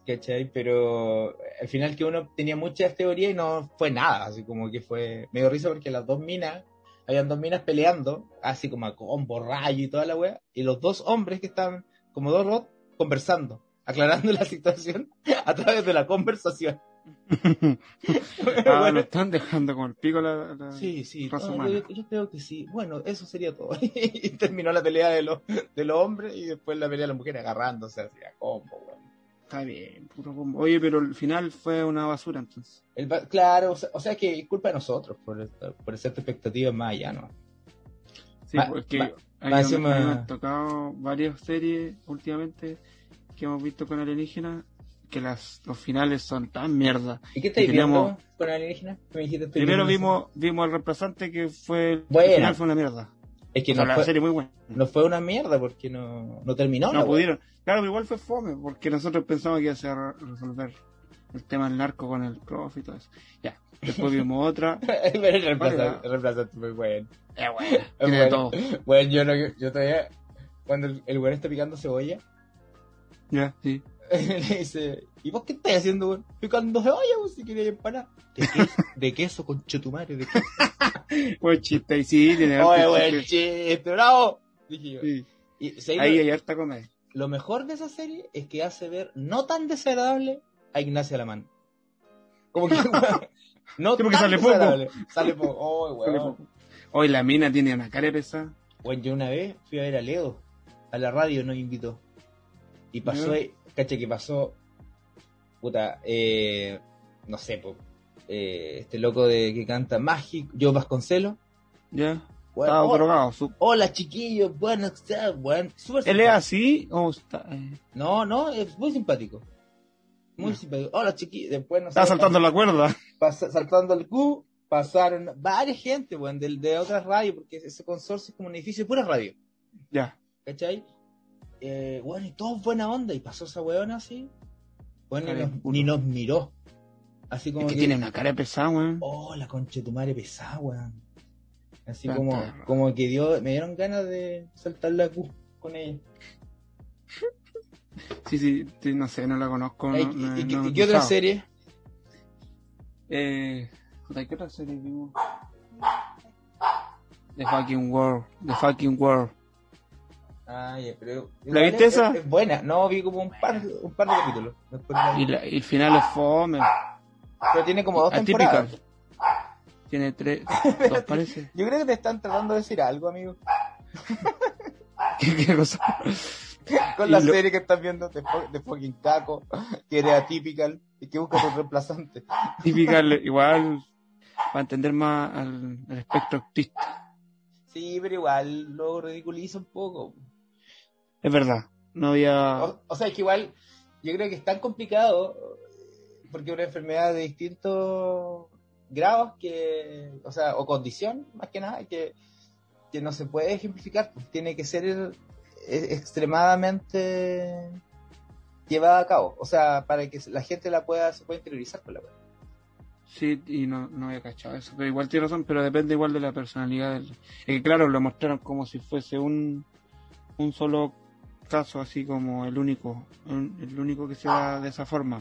¿Cachai? Pero al final que uno tenía muchas teorías y no fue nada. Así como que fue. Me dio risa porque las dos minas, habían dos minas peleando, así como a combo, rayo y toda la wea. Y los dos hombres que estaban, como dos robots, conversando, aclarando la situación a través de la conversación. ah, Bueno, lo están dejando con el pico la, la- Sí, sí, raza no, humana. yo, yo creo que sí. Bueno, eso sería todo. y terminó la pelea de los, de los hombres y después la pelea de las mujeres agarrándose así a combo, weón. Está bien, puro combo. Oye, pero el final fue una basura entonces. El ba- claro, o sea, o sea que es culpa de nosotros por, por hacer expectativas más allá, ¿no? Sí, Ma- porque ma- más encima- ahí me han tocado varias series últimamente que hemos visto con alienígenas que las, los finales son tan mierda. ¿Y qué estáis viendo con alienígena? Me dijiste, estoy Primero vimos vimos al reemplazante que fue el Buena. final fue una mierda. Es que no, la fue, serie muy buena. no fue una mierda porque no, no terminó. No pudieron. Claro, pero igual fue fome, porque nosotros pensamos que iba a ser resolver el tema del narco con el profe y todo eso. Ya. Después vimos otra. Pero el reemplazante, el reemplazante fue bueno. Eh, bueno, tiene bueno. todo. Bueno, yo, no, yo todavía, cuando el, el weón está picando cebolla, Ya, sí. le dice, ¿y vos qué estás haciendo, weón? Picando cebolla, vos si querías empanar. ¿De queso? ¿De queso, conchetumare? ¿De queso? Buen chiste, y sí, tiene Oye, buen chiste. chiste, bravo. Dije yo. Sí. Y, ¿sabes Ahí hay harta comedia. lo mejor de esa serie es que hace ver no tan desagradable a Ignacio Alamán. Como que, weón, no Sí, porque tan sale poco. Sale poco. Oh, Sale weón. poco. Hoy la mina tiene una cara pesada. Bueno, yo una vez fui a ver a Leo, a la radio nos invitó. Y pasó, Ya. Ahí, cacha que pasó, puta, eh, no sé, po, eh, este loco de que canta Mágico, yo Vasconcelo. Ya. Bueno, Estaba oh, drogado. Su- hola chiquillos, bueno, está, bueno, ¿Él es así o está.? eh, No, no, es muy simpático. Muy simpático. Hola chiquillos, después no sé, Está saltando la cuerda. pasa- saltando el Q, pasaron varias gente, bueno, de, de otras radios, porque ese consorcio es como un edificio de pura radio. Ya. ¿Cachai? Eh, bueno, y todo buena onda. Y pasó esa weona así. Bueno, ni nos, ni nos miró. Así como Es que que, tiene una cara pesada, weón. oh, la concha de tu madre pesada, weón. Así Tanta como, como que dio, me dieron ganas de saltar la Q con ella. Sí, sí, sí, no sé, no la conozco. No- ¿Y, no qué otra serie? Eh, ¿qué otra serie vimos? The fucking world, the fucking world. Ah, ya, pero. ¿La viste es- esa? Es, es buena, no, vi como un par, un par de capítulos. Después la vi. Y, la- y el final es fome. Pero tiene como dos Atípica. temporadas. Tiene tres, dos parece. Yo creo que te están tratando de decir algo, amigo. ¿Qué, qué cosa? Con la lo- serie que estás viendo de, fu- de fucking Caco, que era atypical y que busca tu reemplazante. Típica, le- igual, para entender más al, al espectro autista. Sí, pero igual lo ridiculiza un poco. Es verdad, no había... O, o sea, es que igual yo creo que es tan complicado porque es una enfermedad de distintos grados que, o sea, o condición, más que nada, que, que no se puede ejemplificar. pues, Tiene que ser eh, extremadamente llevada a cabo. O sea, para que la gente la pueda, se pueda interiorizar con la web. Sí, y no, no había cachado eso, pero igual tiene razón, pero depende igual de la personalidad. Del... Es que claro, lo mostraron como si fuese un, un solo caso, así como el único, el único que se da de esa forma.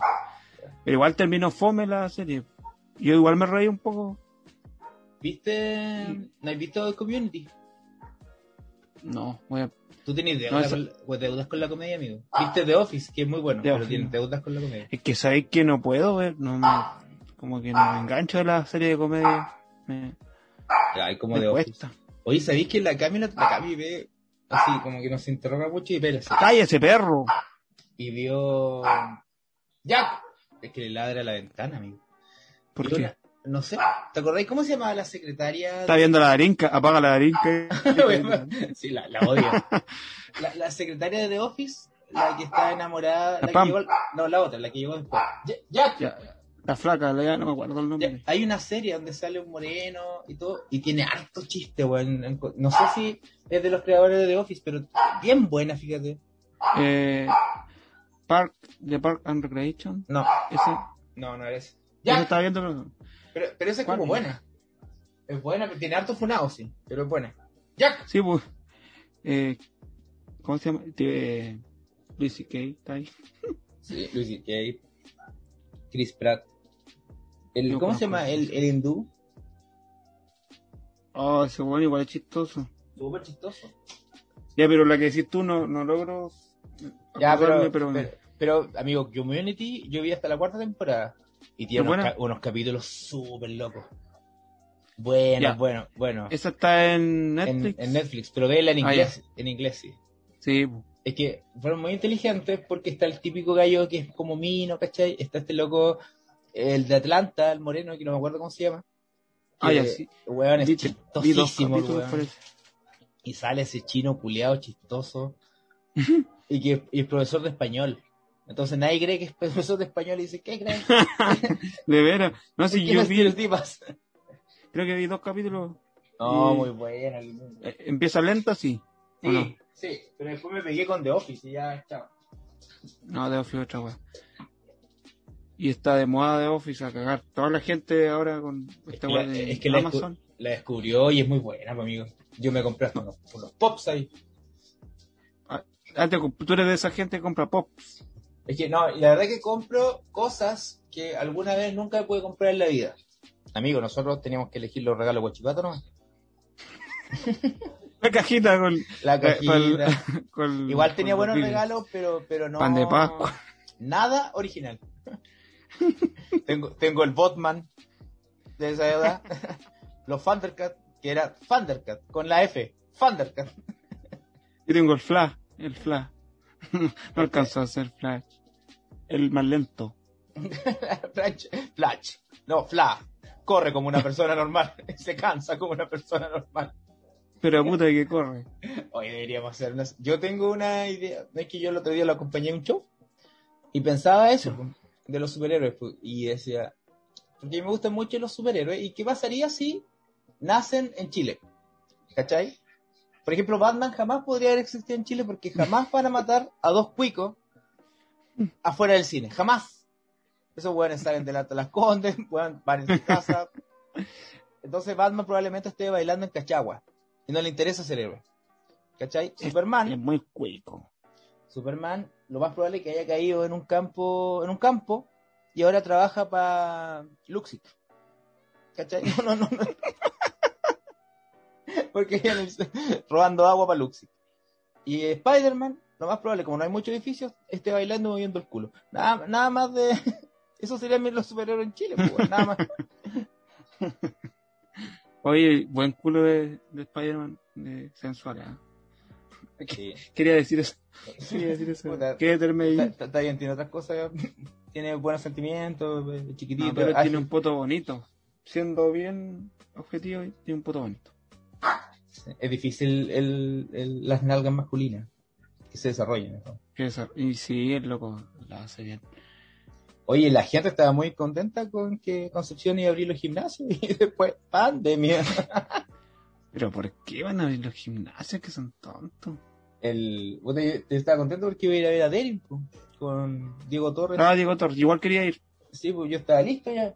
Pero igual terminó fome la serie. Yo igual me reí un poco. ¿Viste? ¿No has visto Community? No, voy a... Tú tienes deuda No, con, pues, deudas con la comedia, amigo. Viste The Office, que es muy bueno, The pero Office, tienes no. deudas con la comedia. Es que sabéis que no puedo ver, no me... Como que no me engancho de la serie de comedia. Me, Ay, como me The Office. cuesta. Oye, ¿sabéis que la Cami, la, la Cami ve así, como que nos interroga mucho y así? ¡Cállese, perro! Y vio... ¡Ya! Es que le ladra a la ventana, amigo. ¿Por qué? una- No sé, ¿te acordáis cómo se llamaba la secretaria? Está viendo la darinca, apaga la darinca. sí, la, la odio. La, la secretaria de The Office, la que está enamorada, la, La que llegó, no, la otra, la que llegó después. Ya, la flaca, la- no me acuerdo el nombre. Hay una serie donde sale un moreno y todo, y tiene harto chiste, weón. No sé si es de los creadores de The Office, pero bien buena, fíjate. Eh, Park, de Park and Recreation. No, Ese, no, no eres. Ya, estaba viendo. pero- pero, pero esa es como buena. Es buena, pero tiene harto funado, sí, pero es buena. Ya, Sí, pues. Eh, ¿Cómo se llama? Eh, Luis C.K. está ahí. Sí, Luis C.K. Chris Pratt. El, ¿Cómo se llama? El, el hindú. Oh, ese bueno igual es chistoso. Súper chistoso. Ya, pero la que decís tú no, no logro. Ya, pero, acordarme, pero, pero, amigo, Community yo vi hasta la cuarta temporada. Y tiene ¿Es unos, buena? ca- unos capítulos súper locos. Bueno, Ya. bueno, bueno. Esa está en Netflix. en Netflix, pero vela en Ah, inglés. en inglés, sí. Sí, pues. Es que fueron muy inteligentes porque está el típico gallo que es como Mino, ¿cachai? Está este loco, el de Atlanta, el moreno, que no me acuerdo cómo se llama. Ah, ya, sí. Weón, es chistosísimo, weón. Y sale ese chino culeado chistoso. y que y es profesor de español. Entonces nadie cree que es profesor de español y dice, ¿qué crees? De veras. No sé, ¿Qué yo vi, estereotipas? creo que vi dos capítulos. No, Y- muy bueno. Eh, Empieza lenta, sí. ¿o Sí, no? sí, pero después me pegué con The Office y ya, chao. No, de Office otra wea. Y está de moda de Office a cagar. Toda la gente ahora con esta que wea la- de es que la Amazon. La descubrió y es muy buena, pues, amigo. Yo me compré hasta unos, unos pops ahí. Ah, te comp- tú eres de esa gente que compra pops. Es que no, la verdad que compro cosas que alguna vez nunca pude comprar en la vida. Amigo, nosotros teníamos que elegir los regalos guachipato, ¿no? La cajita con, La cajita. con- Igual tenía buenos los regalos, pero, pero no. Pan de Pascua. Nada original. tengo, tengo el Botman de esa edad. Los Thundercat, que era Thundercat, con la F. Thundercat. Yo tengo el Flash. El Flash. no alcanzó a hacer Flash. El más lento. Flash. Flash. No, Flash. Corre como una persona normal. Se cansa como una persona normal. Pero puta que corre. Hoy deberíamos hacer una... Yo tengo una idea. Es que yo el otro día lo acompañé a un show. Y pensaba eso, de los superhéroes. pues, Y decía, porque me gustan mucho los superhéroes. ¿Y qué pasaría si nacen en Chile? ¿Cachai? Por ejemplo, Batman jamás podría haber existido en Chile porque jamás van a matar a dos cuicos afuera del cine. Jamás. Esos weones salen de la las condes, van en su casa. Entonces Batman probablemente esté bailando en Cachagua. Y no le interesa ser héroe. ¿Cachai? Superman Es muy cuico. Superman, lo más probable es que haya caído en un campo, en un campo, y ahora trabaja para Luxic. ¿Cachai? No, no, no. no. Porque robando agua para Luxic. Y Spider-Man, lo más probable, como no hay muchos edificios, esté bailando moviendo el culo. Nada, nada más de. Eso serían los superhéroes en Chile, pues, nada más. Oye, buen culo de, de Spider-Man. De sensual, ¿eh? Sí. Quería decir eso. Quería decir eso. Puta. Qué meterme ahí. Está, bien, tiene otras cosas. Tiene buenos sentimientos, es chiquitito. No, pero ágil. tiene un poto bonito. Siendo bien objetivo, tiene un poto bonito. Es difícil el, el- las nalgas masculinas que se desarrollen. Y sí, el loco la hace bien. Oye, la gente estaba muy contenta con que Concepción iba a abrir los gimnasios y después pandemia. Pero ¿por qué van a abrir los gimnasios que son tontos? El, te estaba contento porque iba a ir a ver a Derin con Diego Torres. Ah, Diego Torres, igual quería ir. Sí, pues yo estaba listo ya.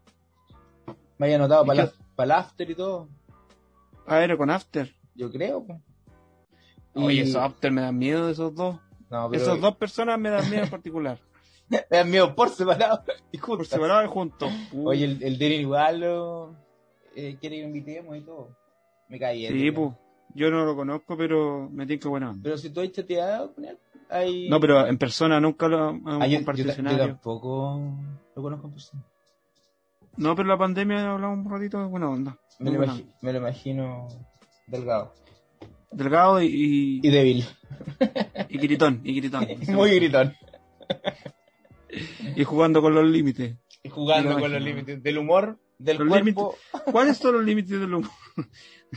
Me había anotado ¿Y para qué? el after y todo. A ver, con After. Yo creo. po. Oye, Y- esos After me dan miedo esos dos. No, pero Esas dos personas me dan miedo en particular. me dan miedo por separado y Por juntas. separado y juntos. Oye, el, el Derin igual lo, eh, quiere que invitemos y todo. Me caí. sí, pues. Yo no lo conozco, pero me tinca buena onda. Pero si tú has chateado con él, hay... No, pero en persona nunca lo hemos Ah, yo, yo compartido ta- yo escenario. tampoco lo conozco en persona. No, pero la pandemia hablamos un ratito de buena onda. Me lo, buena me lo imagino delgado. Delgado y, Y débil. y, gritón, y gritón. Muy gritón. Y jugando con los límites. Y jugando con los límites del humor, del Los cuerpo, ¿Cuáles son los límites del humor?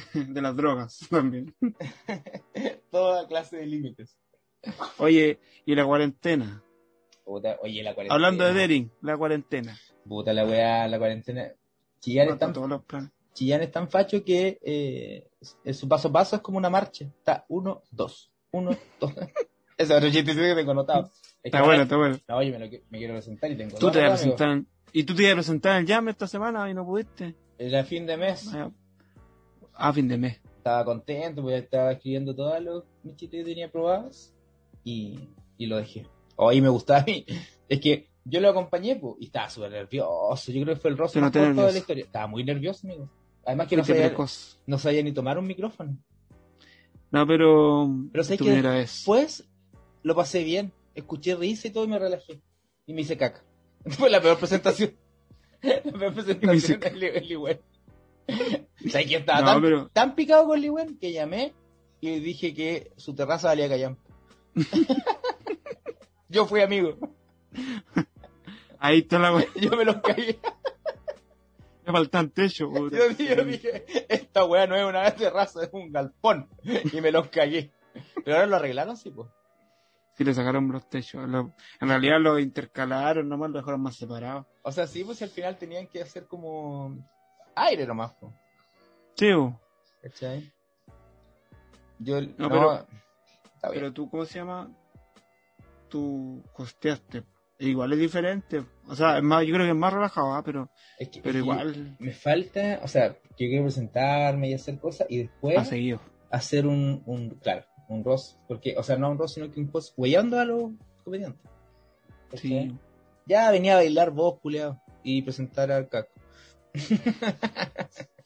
De las drogas también. toda clase de límites. Oye, y la cuarentena. Puta, oye, la cuarentena. Hablando de Dering, la cuarentena. Puta, la weá, la cuarentena. Chillán es tan. Chillán es tan facho que eh, su paso a paso es como una marcha. Está uno, dos, uno, dos. Ese es otro chiste que tengo notado. Es que Está bueno, está bueno. No, oye, me, lo, me quiero presentar y tengo Tú te a presentar. en- Y tú te ibas a presentar en el Jam esta semana y no pudiste. Era fin de mes. A fin de mes. Estaba contento porque estaba escribiendo todos los mis chistes que tenía probados y, y lo dejé. Hoy me gustaba a mí. Es que yo lo acompañé po, y estaba súper nervioso. Yo creo que fue el rostro más notó corto de la historia. Estaba muy nervioso, amigo. Además que no sabía, precoz. no sabía ni tomar un micrófono. No, pero. Pero sé que vez. Después lo pasé bien. Escuché risa y todo y me relajé. Y me hice caca. Fue la peor presentación. la peor me hice presentación de Liwen. ¿Sabes que estaba No, tan, pero- tan picado con Liwen que llamé y dije que su terraza valía callampa. Yo fui amigo. Ahí está la wea. Yo me los caí. Me faltan techo, puta. Yo, yo dije, esta weá no es una terraza, es un galpón. Y me los cagué. Pero ahora lo arreglaron, sí, pues. Sí, le sacaron los techos. Lo- en realidad lo intercalaron, nomás lo dejaron más separados. O sea, sí, pues si al final tenían que hacer como aire nomás, pues. Sí. ¿Cachai? Yo, no, No, pero- pero tú, ¿cómo se llama? Tú costeaste. E Igual es diferente. O sea, es más, yo creo que es más relajado, ¿ah? pero, Es que- pero es igual Me falta, o sea, yo quiero presentarme y hacer cosas y después ha seguido. hacer un, un, claro, un roast. Porque, o sea, no un roast, sino que un post huellando a los comediantes. Sí. Ya venía a bailar vos, culeado, y presentar al caco.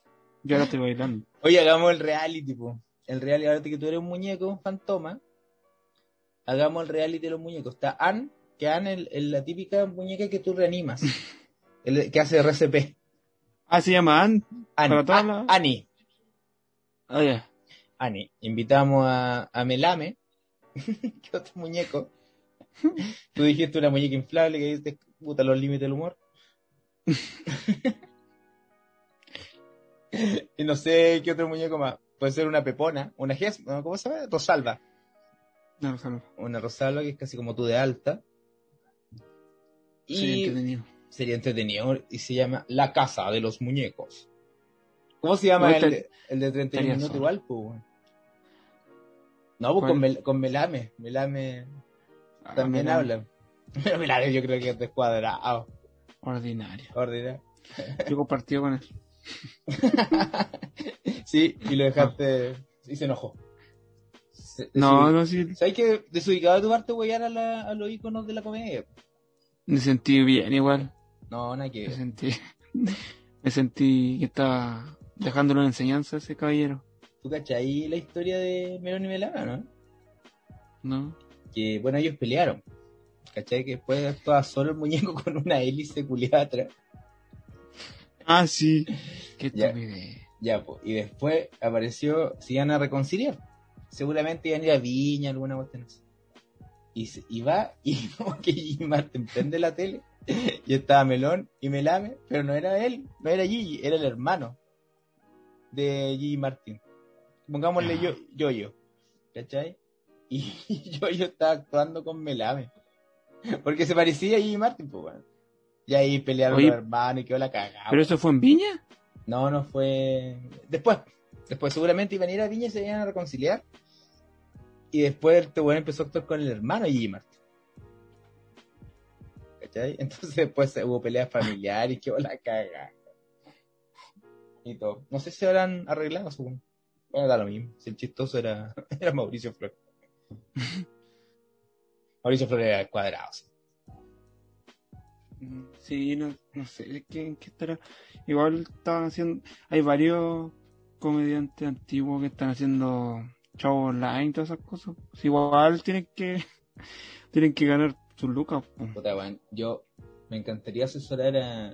Yo ahora estoy bailando. Oye, hagamos el reality, tipo. El reality, ahora que tú eres un muñeco, un fantoma, hagamos el reality de los muñecos. Está Anne, que Anne es la típica muñeca que tú reanimas, el, que hace RCP. Ah, se llama Ann. Annie, Para todas A- las- Annie, Ah, ya. Annie. Invitamos a, a Melame, que otro muñeco. Tú dijiste una muñeca inflable que dice, puta, los límites del humor. y no sé qué otro muñeco más. Puede ser una pepona, una ges. ¿cómo se llama? Rosalba. No, no, Una Rosalba que es casi como tú de alta. Y Sí, entretenido. sería entretenido y se llama La Casa de los Muñecos. ¿Cómo se llama el, de, el de 31 estaría minutos igual? Pues, no, pues con, Mel- con Melame. Melame Ah, también mira, habla. Pero Melame yo creo que es descuadrado. Ordinario. Ordinario. Yo compartí con él. Sí, y lo dejaste. Y se enojó. Se- No, no, sí. ¿Sabes que desubicado de tu parte voy a, la- a los iconos de la comedia? Me sentí bien igual. No, nada que Me sentí. Me sentí que estaba dejándole una enseñanza a ese caballero. ¿Tú cachai la historia de Melón y Melana, no? ¿No? que bueno, ellos pelearon. ¿Cachai? Que después actuaba solo el muñeco con una hélice culiada atrás. Ah, sí. Qué Ya. Ya, pues. Y después apareció, se iban a reconciliar. Seguramente iban a ir a Viña, alguna cuestión así. Y, se- y va, y como que Gigi Martin prende la tele, y estaba Melón y Melame, pero no era él, no era Gigi, era el hermano de Gigi Martin. Pongámosle Ah. yo, yo, yo. ¿Cachai? Y yo, yo estaba actuando con Melame. Porque se parecía a Gigi Martin, pues bueno. Y ahí pelearon Oye. los hermanos y quedó la cagada. ¿Pero eso fue en Viña? No, no fue. Después. Después seguramente iban a ir a Viña y se iban a reconciliar. Y después este weón empezó a actuar con el hermano de Gigi Martin. ¿Cachai? Entonces después hubo peleas familiares y quedó la caga. Y todo. No sé si habrán arreglado su. Bueno, da lo mismo. Si el chistoso era, era Mauricio Flores. Mauricio Flores era cuadrado. sí. Sí, no, no sé ¿qué, en qué estará. Igual estaban haciendo. Hay varios comediantes antiguos que están haciendo show online y todas esas cosas. Igual tienen que, tienen que ganar sus lucas. Puta, yo me encantaría asesorar a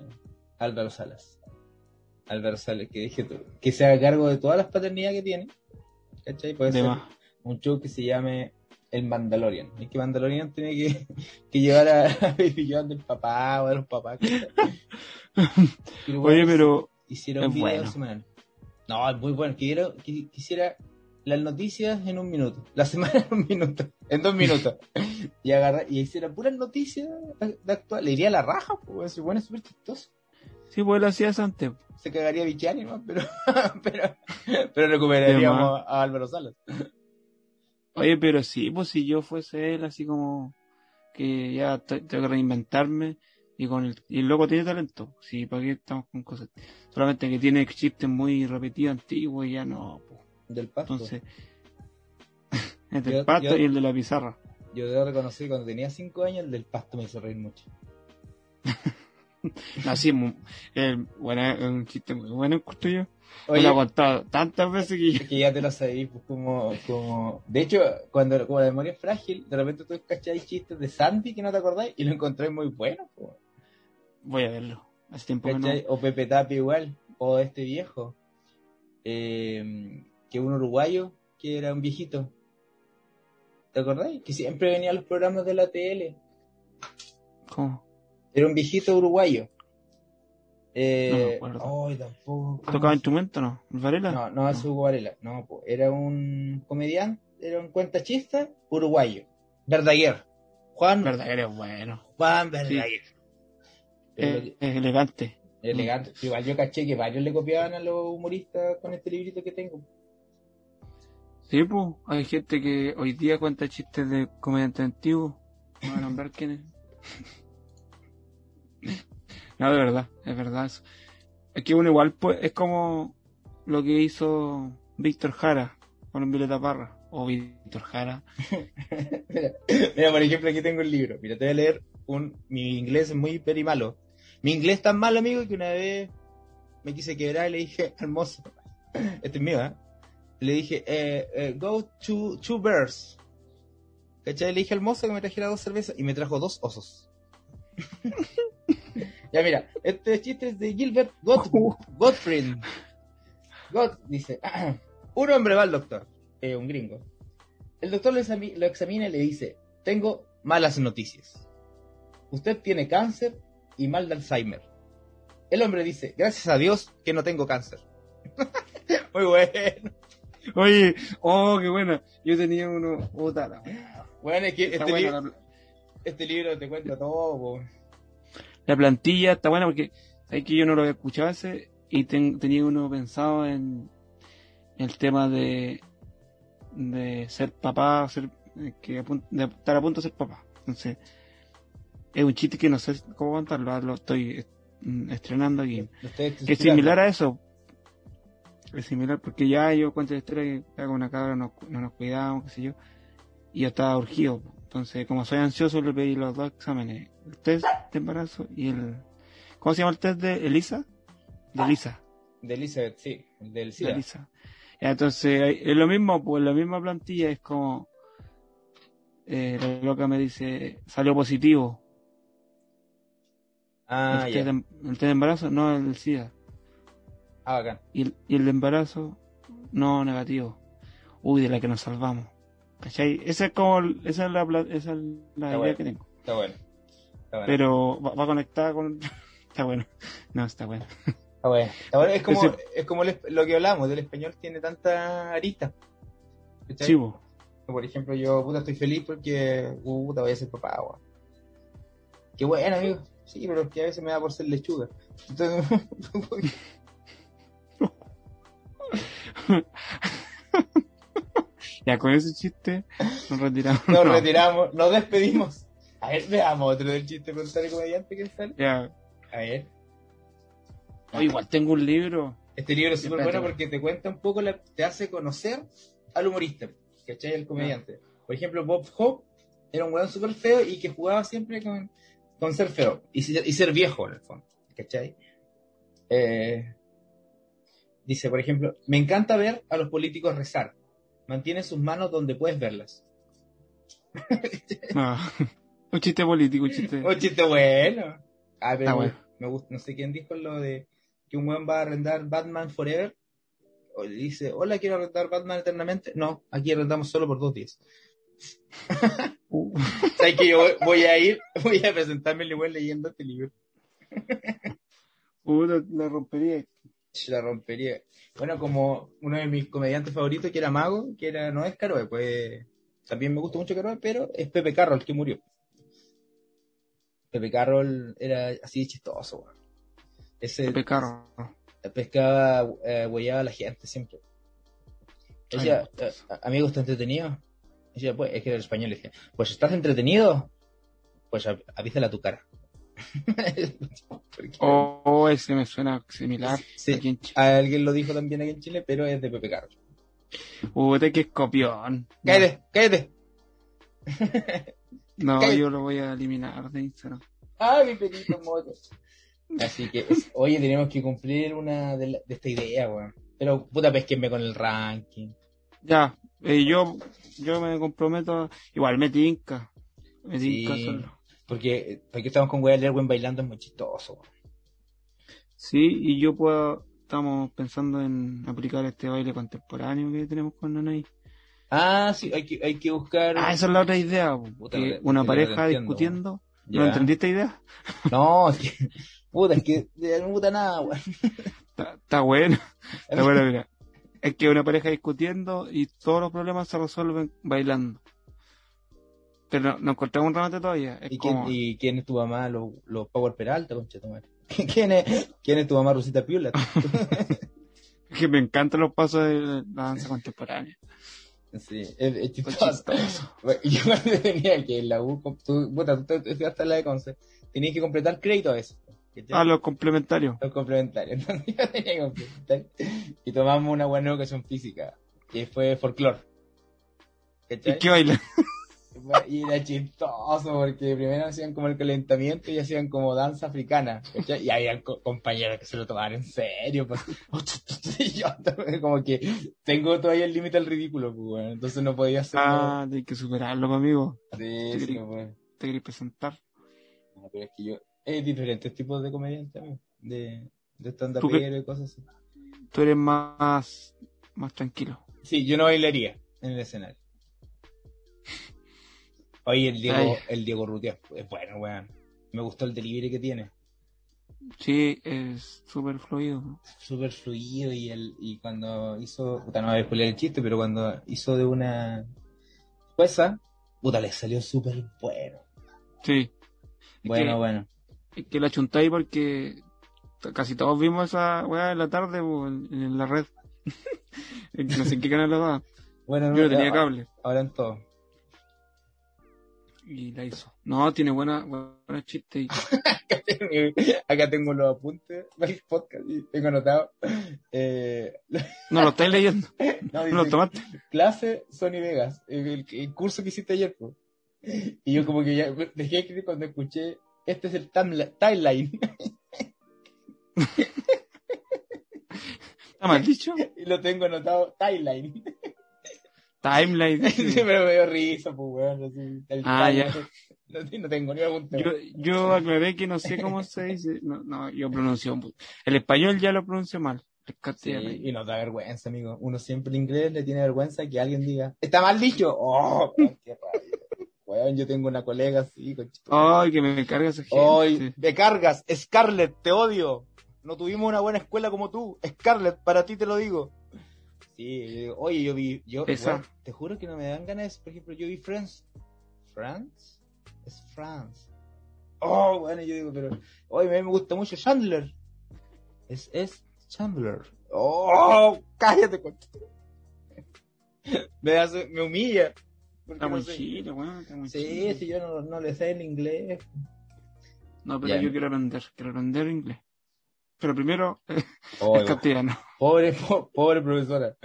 Álvaro Salas. Álvaro Salas, que dije tú, que se haga cargo de todas las paternidades que tiene. ¿Cachai? Puede ser un show que se llame El Mandalorian. Es que Mandalorian tiene que, que llevar a, a Baby Yoda del papá o de los papás. Oye, pero hiciera un video bueno. semanal. No, es muy bueno. Quisiera, qui- quisiera las noticias en un minuto, la semana en un minuto, en dos minutos. y agarrar, y hiciera puras noticias de actual. Le iría a la raja, pues ese bueno es súper chistoso. sí, pues lo hacías antes. Se cagaría Vichiani, ¿no? pero, pero, pero recuperaríamos a Álvaro Salas. Oye, pero sí, pues si yo fuese él, así como que ya te- tengo que reinventarme y con el, y el loco tiene talento. Sí, ¿para qué estamos con cosas? Solamente que tiene chistes muy repetidos, antiguos y ya no. pues. Del pasto. Entonces, el del Yo- yo- y el de la pizarra. Yo debo reconocer que cuando tenía cinco años, el del pasto me hizo reír mucho. Así, eh, bueno, es un chiste muy bueno, yo. Me Oye, lo he contado tantas veces que ya- que ya te lo sabéis, pues como, como... De hecho, cuando como la memoria es frágil, de repente tú cacháis chistes de Sandy que no te acordáis y lo encontráis muy bueno, pues. voy a verlo. Hace tiempo que no. ¿Cachai? O Pepe Tapia igual, o este viejo, eh, que un uruguayo, que era un viejito. ¿Te acordáis? Que siempre venía a los programas de la tele. ¿Cómo? Era un viejito uruguayo. No Eh, acuerdo. ay, tampoco. ¿Tocaba instrumento no? ¿Varela? No, no es Hugo Varela. No, po. era un comediante, era un cuentachista uruguayo. Verdaguer. Juan, Verdad, eres bueno. Juan Verdaguer. Pero Es, es elegante. Elegante. Igual yo caché que varios le copiaban a los humoristas con este librito que tengo. Sí, pues, hay gente que hoy día cuenta chistes de comediantes antiguos. No van a nombrar quién es. No, de verdad, es verdad eso. Es que uno igual, pues, es como lo que hizo Víctor Jara con un Violeta Parra. O Víctor Jara. mira, por ejemplo, aquí tengo el libro. Mira, te voy a leer un. Mi inglés es muy peri malo. Mi inglés es tan malo, amigo, que una vez me quise quebrar y le dije al mozo. Este es mío, ¿eh? Le dije, eh, eh, go to two bears. ¿Cachai? Le dije al mozo que me trajera dos cervezas y me trajo dos osos. ya, mira, este chiste es de Gilbert Got Gottfried. Gott dice: Un hombre va al doctor, eh, un gringo. El doctor lo, exami- lo examina y le dice, tengo malas noticias. Usted tiene cáncer y mal de Alzheimer. El hombre dice, gracias a Dios que no tengo cáncer. Muy bueno. Oye, oh, qué buena. Yo tenía uno. Wea. Bueno, es que este, libro, la, este libro te cuenta todo. po. La plantilla, está buena porque hay que yo no lo había escuchado ese y ten- tenía uno pensado en el tema de de ser papá, ser eh, que de estar a punto de ser papá. Entonces, es un chiste que no sé cómo contarlo, lo estoy mm, estrenando aquí. Que es similar a eso. Es similar porque ya yo cuento la historia que con una cabra, no, no nos cuidábamos, qué sé yo, y yo estaba urgido. Entonces, como soy ansioso, le pedí los dos exámenes, el test de embarazo y el... ¿Cómo se llama el test de Elisa? De Elisa, De Elizabeth, sí. el Del de SIDA. Elisa. Ya, entonces, es lo mismo, pues la misma plantilla es como... Eh, la loca me dice, salió positivo. Ah, el, test de, el test de embarazo, no el SIDA. Ah, bacán. Y el, y el de embarazo, no negativo. Uy, de la que nos salvamos. ¿Cachai? Esa es como, esa es la, esa es la idea bueno. que tengo. Está bueno. Está bueno. Pero va, va conectada con... está bueno. No, está bueno. Está bueno. Está bueno. Es como, es como el lo que hablamos, del español tiene tanta arista. ¿Cachai? Bo. Por ejemplo, yo puta estoy feliz porque uh, puta voy a ser papá, weón. Qué bueno, amigo. Sí, pero es que a veces me da por ser lechuga. Entonces, ya con ese chiste nos retiramos. nos No, retiramos, nos despedimos. A ver, veamos otro del chiste contrario comediante que sale. Ya. A ver. Oh, igual tengo un libro. Este libro es súper bueno porque te cuenta un poco, la- te hace conocer al humorista, ¿cachai? El comediante. Por ejemplo, Bob Hope era un weón súper feo y que jugaba siempre con, con ser feo y ser, y ser viejo en el fondo, ¿cachai? Eh, Dice, por ejemplo, me encanta ver a los políticos rezar. Mantiene sus manos donde puedes verlas. No. un chiste político, un chiste. Un chiste bueno. Ah, pero bueno. me gusta, no sé quién dijo lo de que un weón va a arrendar Batman Forever. O le dice, hola, quiero arrendar Batman eternamente. No, aquí arrendamos solo por dos días. Uh, ¿Sabes que yo voy- a ir, voy a presentarme el igual leyendo este libro? puta, la rompería. Ch, La rompería. Bueno, como uno de mis comediantes favoritos, que era Mago, que era, no es Caroe, pues también me gusta mucho Caroe, pero es Pepe Carroll que murió. Pepe Carroll era así de chistoso, weón. Ese Pecarro. pescaba, eh, huellaba a la gente siempre. Decía, Ay, "Eh, amigo, ¿está entretenido? Decía, pues, es que era el español, decía, pues, ¿estás entretenido? Pues av- avísala a tu cara. Oh, oh, ese me suena similar. Sí. Aquí en Chile. Alguien lo dijo también aquí en Chile, pero es de Pepe Carroll. Puta, que escopión. No, ¡Cállate! ¡Cállate! No, cállate. yo lo voy a eliminar de Instagram. ¡Ah, mi pelito moto! Así que, es- oye, tenemos que cumplir una de, la- de esta idea, weón. Pero, puta, pesquenme con el ranking. Ya, eh, yo, yo me comprometo. Igual me tinca. Me Sí. tinca hacerlo. Porque, porque estamos con Weá Lerwen bailando, es muy chistoso. Sí, y yo puedo. Estamos pensando en aplicar este baile contemporáneo que tenemos con Nanay. Ah, sí, hay que, hay que buscar. Ah, esa es la otra idea. Puta, que una pareja discutiendo. Ya. ¿No entendiste idea? No, es que. Puta, es que no me gusta nada, weón. Está, está bueno. Está bueno, mira. Es que una pareja discutiendo y todos los problemas se resuelven bailando. Pero no, no encontramos un remate todavía. Es ¿Y quién, como, ¿Y quién es tu mamá? Los los Power Peralta, concha tu madre. ¿Quién es, ¿Quién es tu mamá, Rosita Piula? que me encantan los pasos de la danza contemporánea. Sí, es, es chistoso. yo cuando tenía que en la U, tú, puta, tú te estudiaste en la de Conce, tenías que completar crédito a veces. Ah, los complementarios. Los complementarios. Entonces yo tenía que complementar. Y tomamos una buena educación física, que fue folclore. ¿Y qué baila? Y era chistoso porque primero hacían como el calentamiento y hacían como danza africana. ¿cachai? Y había co- compañeros que se lo tomaban en serio. Pues. Y yo como que tengo todavía el límite al ridículo, pues, bueno. entonces no podía hacer Ah, hay que superarlo, amigo. Sí, sí. Te quería presentar. No, pero es que yo. Hay diferentes tipos de comediantes. De, de stand ¿Tú qué- y cosas así. Tú eres más, más tranquilo. Sí, yo no bailaría en el escenario. Oye, el Diego, Ay. el Diego Rutia es bueno, weón. Me gustó el delivery que tiene. Sí, es súper fluido. Súper fluido y el, y cuando hizo, puta no voy a spoilear el chiste, pero cuando hizo de una jueza, puta le salió súper bueno. Sí. Bueno, que- bueno. Es que la chuntáis porque casi todos vimos esa weá en la tarde en, en la red. no sé en qué canal lo daba. Bueno, Yo no tenía cable. Ahora en todo. Y la hizo. No, tiene buena, buenos chistes. y- Acá tengo, acá tengo los apuntes del podcast y tengo anotado. Eh, No lo estáis leyendo. no, No lo tomaste. clase Sony Vegas, el, curso que hiciste ayer. Y yo como que ya dejé de escribir cuando escuché, este es el timeline. ¿Está mal dicho? y lo tengo anotado, timeline. Timeline. Sí, pero me dio risa, pues weón. Así, el Ah, ya. No, no tengo ni algún tema. Yo, yo aclaré que no sé cómo se dice. No, no yo pronuncio. El español ya lo pronuncio mal. Sí, y nos da vergüenza, amigo. Uno siempre el inglés le tiene vergüenza que alguien diga, ¿está mal dicho? ¡Oh! weón, qué rabia. Weón, yo tengo una colega así. Ay, que me carga esa gente. Hoy me cargas, Scarlett, te odio. No tuvimos una buena escuela como tú. Scarlett, para ti te lo digo. Sí, yo digo, oye, yo vi, yo, Esa. te juro que no me dan ganas, por ejemplo, yo vi Friends. ¿France? Es France. Oh, bueno, yo digo, pero, oye, a mí me gusta mucho Chandler. Es, es Chandler. Oh, cállate. Me hace, me humilla. Está no muy sé- chile, weón. Está muy Sí, si yo no, no le sé el inglés. No, pero Ya. yo quiero aprender. Quiero aprender inglés. Pero primero, eh, Oh, el castellano. Pobre, po- pobre profesora.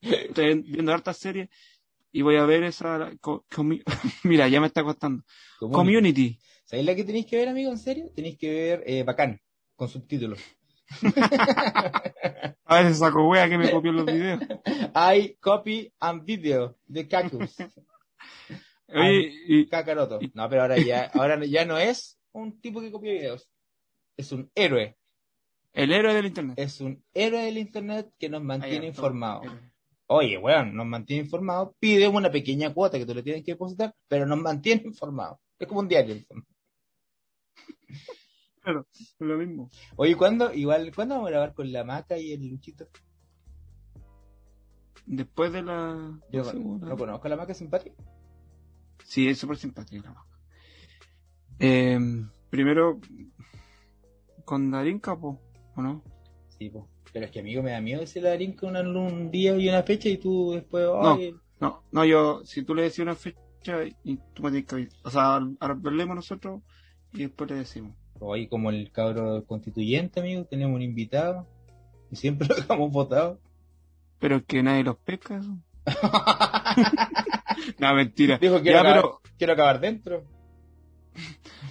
Estoy viendo hartas series y voy a ver esa. co- comi- Mira, ya me está costando. Community. ¿Sabéis la que tenéis que ver, amigo? ¿En serio? Tenéis que ver eh, Bacán, con subtítulos. A veces saco wea que me copió los videos. I copy and video de Cactus. Oye, y, Kakaroto. No, pero ahora ya, ahora ya no es un tipo que copia videos. Es un héroe. el héroe del internet. Es un héroe del internet que nos mantiene informados. Oye, weón, nos mantiene informados. Pide una pequeña cuota que tú le tienes que depositar, pero nos mantiene informados. Es como un diario. Claro, es lo mismo. Oye, ¿cuándo? Igual, ¿cuándo vamos a grabar con la maca y el luchito? Después de la... Yo no conozco a la maca simpática. Sí, es súper simpático. la vaca. Eh, primero, con Darín Capo, ¿o no? Sí, po. Pero es que amigo me da miedo decirle a Darín con un, un día y una fecha y tú después, No. ay, No, no, yo, si tú le decís una fecha y tú me tienes que avisar. O sea, hablemos nosotros y después le decimos. Hoy como el cabro constituyente, amigo, tenemos un invitado y siempre lo dejamos votado. Pero es que nadie los pesca, eso. no, mentira. Dijo, quiero, Ya, acabar, pero, quiero acabar dentro.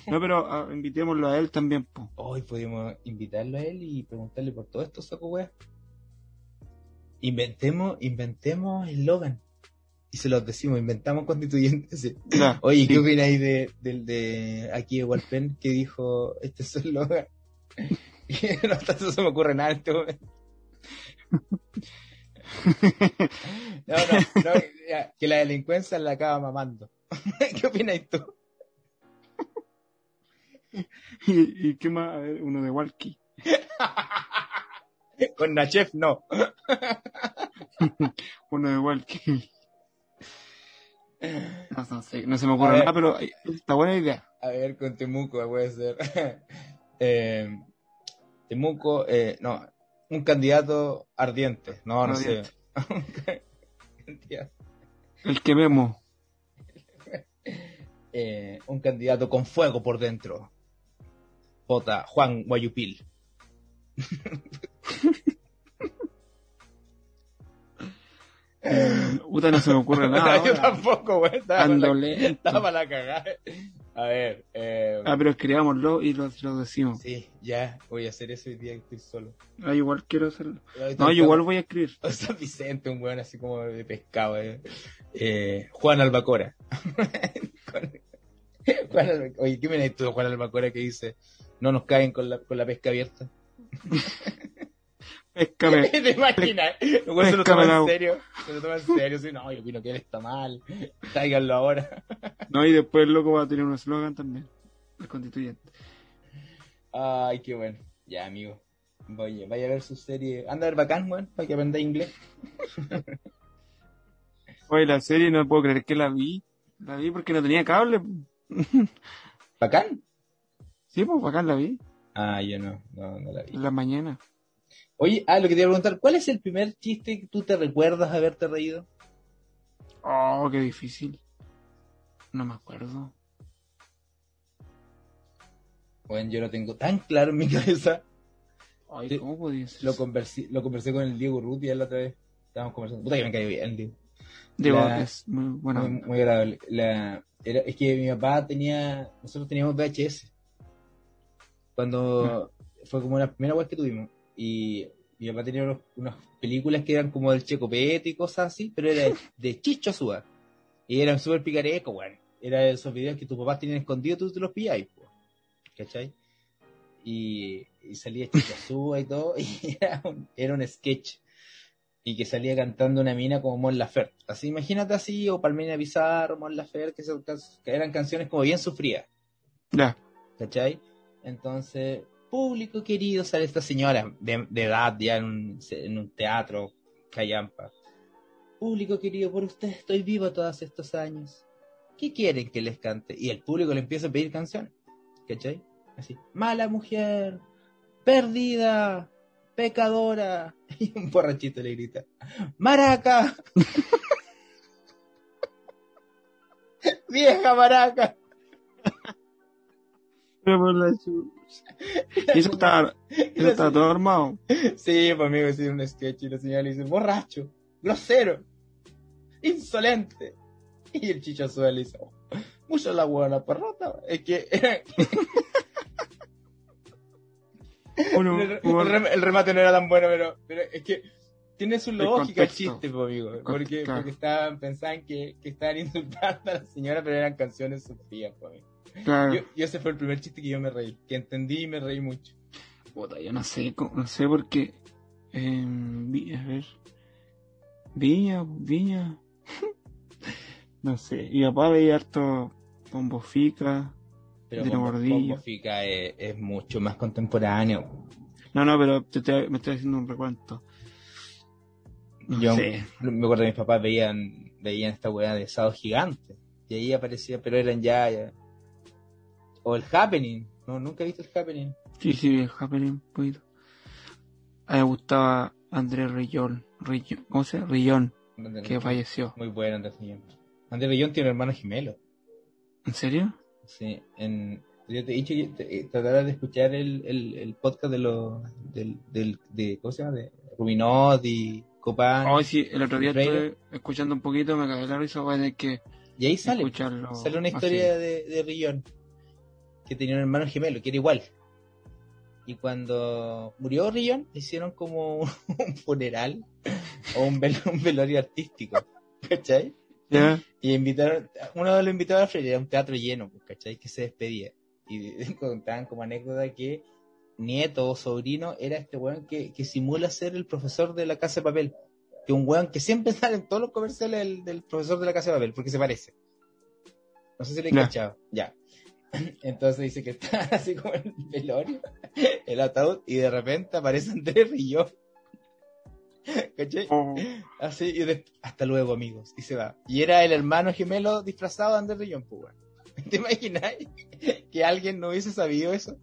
No, pero ah, invitémoslo a él también, po. Hoy podemos invitarlo a él y preguntarle por todo esto, saco weá. Inventemos, inventemos eslogan. Y se los decimos, inventamos constituyentes. Claro, Oye, sí. ¿qué opináis de, del de aquí de Walpen que dijo este es eslogan? no tanto se me ocurre nada en este momento. No, no, no, ya, que la delincuencia la acaba mamando. ¿Qué opináis tú? ¿Y, y qué más? A ver, uno de Walkie. Con Nachef no. Uno de Walkie. No, no sé, no se me ocurre nada, pero eh, está buena idea. A ver, con Temuco puede ser. eh, Temuco, eh, no, un candidato ardiente. No, no Ardiente. sé. El que vemos. Eh, un candidato con fuego por dentro. Vota Juan Guayupil. Puta, no se me ocurre nada. Yo tampoco, güey. Estaba, la, lento. estaba para la cagada. A ver, eh, Ah, pero escribámoslo y lo, lo decimos. sí, ya, voy a hacer eso hoy día que estoy solo. Ah, igual quiero hacerlo. No, yo igual voy a escribir. O sea, Vicente, un weón así como de pescado. eh. Eh, Juan Albacora. Juan Alba- Oye, ¿qué me tú Juan Albacora que dice no nos caen con la, con la pesca abierta? Péscame. ¿Te imaginas? Se lo Péscame toma la- en serio. Se lo toma en serio. Sí, no, yo opino que él está mal. Tráiganlo ahora. No, y después el loco va a tener un eslogan también. El constituyente. Ay, qué bueno. Ya, amigo. Oye, vaya a ver su serie. Anda a ver bacán, weón, para que aprenda inglés. Oye, la serie no puedo creer que la vi. La vi porque no tenía cable. ¿Bacán? Sí, pues acá la vi. Ah, yo no, no, no la vi. La mañana. Oye, ah, lo que te iba a preguntar, ¿cuál es el primer chiste que tú te recuerdas haberte reído? Oh, qué difícil. No me acuerdo. Bueno, yo lo tengo tan claro en mi cabeza. Ay. ¿cómo podía ser? Lo conversé, lo conversé con el Diego Ruti la otra vez. Estábamos conversando. Puta que me cae bien, Diego. Digo, la- es muy buena. muy, muy agradable. La, era, es que mi papá tenía, nosotros teníamos VHS. Cuando fue como la primera vez que tuvimos. Y mi papá tenía unos- unas películas que eran como del Checopete y cosas así, pero era de, de Chicho Azúa. Y eran súper picarescos, weón. Era de esos videos que tus papás tenían escondidos, tú te los pilláis, po. ¿cachai? Y, y salía Chicho Azúa y todo, y era un, era un sketch y que salía cantando una mina como Mon Laferte. Así, imagínate así, o Palmina Pizarro, Mon Laferte, que, eran canciones como bien sufridas, Ya. ¿cachai? Entonces, público querido, sale esta señora de, de edad ya en un, en un teatro, callampa. Público querido, por usted estoy vivo todos estos años. ¿Qué quieren que les cante? Y el público le empieza a pedir canciones, ¿cachai? Así, mala mujer, perdida, pecadora. Y un borrachito le grita, maraca. Vieja maraca. Pero por la chucha. Y eso está, eso está todo armado. Sí, pues amigo, sí, un sketch y la señora le dice, borracho, grosero, insolente. Y el chicho Azúa le dice, oh, mucho la buena perrota. Es que Uno, el, por- remate no era tan bueno, pero, pero es que tiene su lógica el chiste, po, amigo. Porque, porque estaban, pensaban que, que estaban insultando a la señora, pero eran canciones sufridas, po, amigo. claro. Yo, y ese fue el primer chiste que yo me reí, que entendí y me reí mucho. Puta, yo no sé, no sé por qué. Eh, vi- a ver. Viña, Viña. no sé. Y papá veía harto Pombo Fica. Pero. Bombo Fica es, es mucho más contemporáneo. No, no, pero te me estoy haciendo un recuento. No Yo sé. me acuerdo que mis papás veían, veían esta weá de Sábado Gigante. Y ahí aparecía, pero eran ya, ya- O el Happening. No, nunca he visto el Happening. Sí, sí, el Happening un poquito. A me gustaba Andrés Rillón. Rillón ¿Cómo se llama? Rillón, que falleció. Muy bueno Andrés Rillón. Andrés Rillón tiene un hermano gemelo. ¿En serio? Sí, en, yo te he dicho que eh, tratarás de escuchar el, el, el podcast de los del, del de ¿cómo se llama? de Rubinot y Copán Hoy sí, el otro día estuve escuchando un poquito, me cagué la risa, voy a tener que y ahí sale escucharlo. sale una así. historia de, de Rillón que tenía un hermano gemelo que era igual y cuando murió Rillón hicieron como un, funeral o un, vel- un velorio artístico ¿cachai? Y invitaron, uno de los invitados a Freire era un teatro lleno, pues, ¿cachai? Que se despedía. Y contaban como anécdota que nieto o sobrino era este weón que, que simula ser el profesor de la casa de papel. Que un weón que siempre sale en todos los comerciales del, del profesor de la casa de papel, porque se parece. No sé si lo he cachado. Ya. Entonces dice que está así como en el velorio, el ataúd, y de repente aparece Andrés Rillón. ¿Cachai? Oh, Así, y de- hasta luego, amigos. Y se va. Y era el hermano gemelo disfrazado de Andrés Rillón, pues, weón. ¿Te imaginas que alguien no hubiese sabido eso?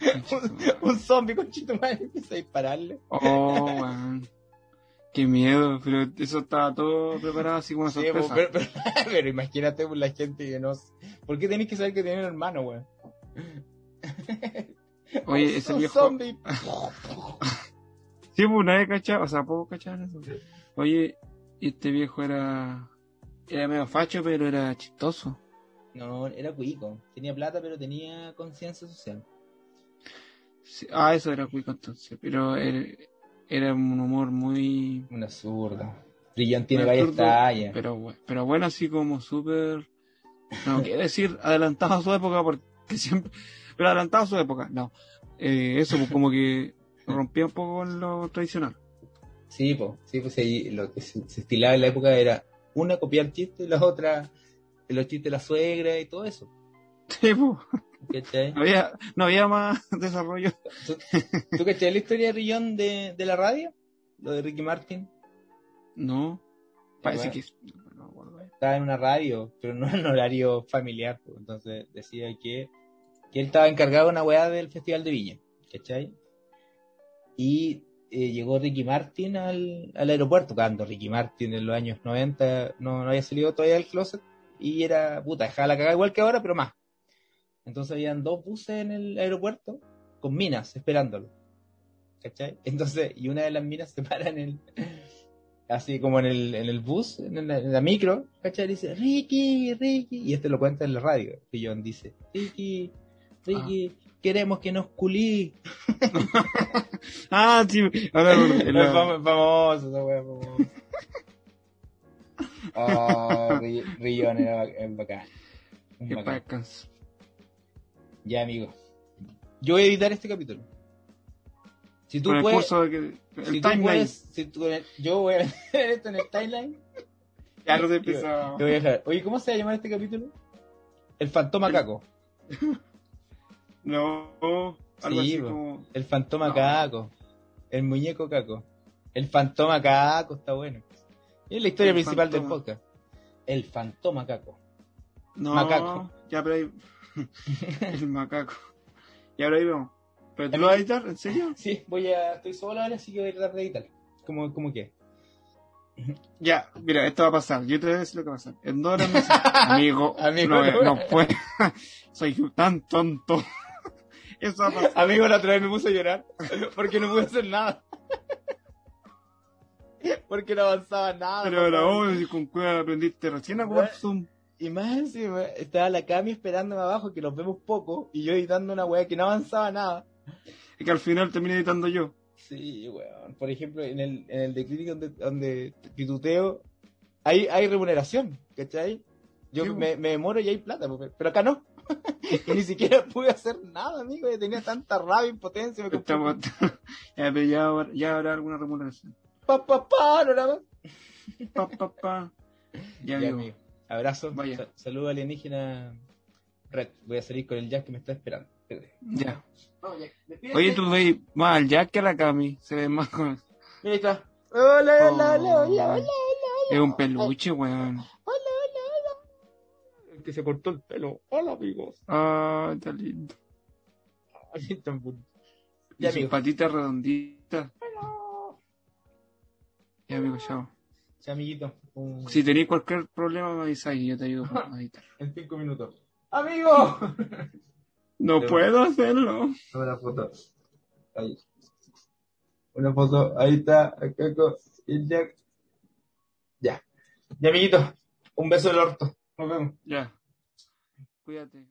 Un zombie con chito madre empieza a dispararle. oh, weón. Qué miedo, pero eso estaba todo preparado así como Sí, sorpresa. pues, pero, pero- pero imagínate pues, la gente que no. ¿Por qué tenéis que saber que tiene un hermano, weón? Oye, Un- ese un viejo. zombie. Sí, pues nadie cachaba, o sea, poco cachaban eso. Oye, este viejo era. Era medio facho, pero era chistoso. No, era cuico. Tenía plata, pero tenía conciencia social. Sí, ah, eso era cuico entonces, pero era, era un humor muy. Una zurda. Rillón tiene varias absurdo, tallas. Pero, pero bueno, así como súper. No quiero decir adelantado a su época, porque siempre. Pero adelantado a su época, no. Eh, eso, pues como que rompía un poco con lo tradicional. Sí, pues, sí, pues ahí lo que se, se estilaba en la época era una copiar chistes y la otra los chistes de la suegra y todo eso. Sí, pues, había, no había más desarrollo. ¿Tú, tú cachai la historia de Rillón de, de la radio? Lo de Ricky Martin. No, parece Bueno. que. no acuerdo. Estaba en una radio, pero no en horario familiar. pues. Entonces decía que, que él estaba encargado de una weá del Festival de Viña. ¿Cachai? Y eh, llegó Ricky Martin al, al aeropuerto, cuando Ricky Martin en los años 90 no, no había salido todavía del closet. Y era, puta, dejaba la cagada igual que ahora, pero más. Entonces habían dos buses en el aeropuerto con minas esperándolo. ¿Cachai? Entonces, y una de las minas se para en el, así como en el, en el bus, en la, micro, ¿cachai? Dice, Ricky, Ricky, y este lo cuenta en la radio. John dice, Ricky, Ricky, queremos que nos culí. Ah, sí, Es la- fam- famoso, esa wea famosa. Oh, Ri- Rillón era bacán. Bacán. pacas. Ya, amigo. Yo voy a editar este capítulo. Si tú Con el puedes, curso de que. El si tú timeline. puedes, si tú- yo voy a meter esto en el timeline. Ya no se empieza. Te voy a dejar. Oye, ¿cómo se va a llamar este capítulo? El fantoma caco. No, algo Sí, así po. como. El fantoma No. caco. El muñeco caco. El fantoma caco está bueno. Es la historia El principal del podcast. El fantoma caco. No, Macaco. Ya, pero ahí. el macaco. Ya, pero ahí vemos. ¿Pero tú lo vas a editar? ¿En serio? Sí, voy a. Estoy solo ahora, así que voy a tratar de editar. ¿Cómo, cómo qué? Ya, mira, esto va a pasar. Yo te voy a decir lo que va a pasar. En dos horas me dice, amigo, Amigo, no, no. no puedo. Soy tan tonto. Eso. Amigo, la otra vez me puse a llorar porque no pude hacer nada. Porque no avanzaba nada. Pero ahora, si con cueva aprendiste recién a jugar. Zoom. Y más encima, estaba la Cami esperándome abajo, que los vemos poco, y yo editando una weá que no avanzaba nada. Es Y que al final termine editando yo. Sí, weón. Por ejemplo, en el, en el de Clinic donde, donde pituteo, hay, hay remuneración, ¿cachai? Yo Sí, me, me demoro y hay plata, po, pero acá no. y ni siquiera pude hacer nada, amigo. Yo tenía tanta rabia, impotencia. Me Estamos... ya, pero ya, habrá- ya habrá alguna remuneración. pa, pa, pa, no nada más. Pa, pa, pa. Ya, Ya, amigo. amigo. Abrazo. Vaya. Sa- saludo alienígena Red. Voy a salir con el Jack que me está esperando. Ya. Vamos, Jack. Oye, tú veis más al Jack que a la Cami. Se ve más con... Mira, ahí está. Hola, hola, hola, Oh. hola, hola. Es un peluche, weón. Que se cortó el pelo. Hola, amigos. Ah, está lindo. Ay, tan bonito. Y Ya, sus patitas redonditas. Ya, amigo, chao. Sí, amiguito. Un... Si tenéis cualquier problema, me avisáis y yo te ayudo a editar. En cinco minutos. ¡Amigo! No puedo hacerlo. Una foto. Ahí. Una foto. Ahí está. Acá con. Ya. Ya, amiguito. Un beso del orto. Nos vemos. Ya. Cuídate.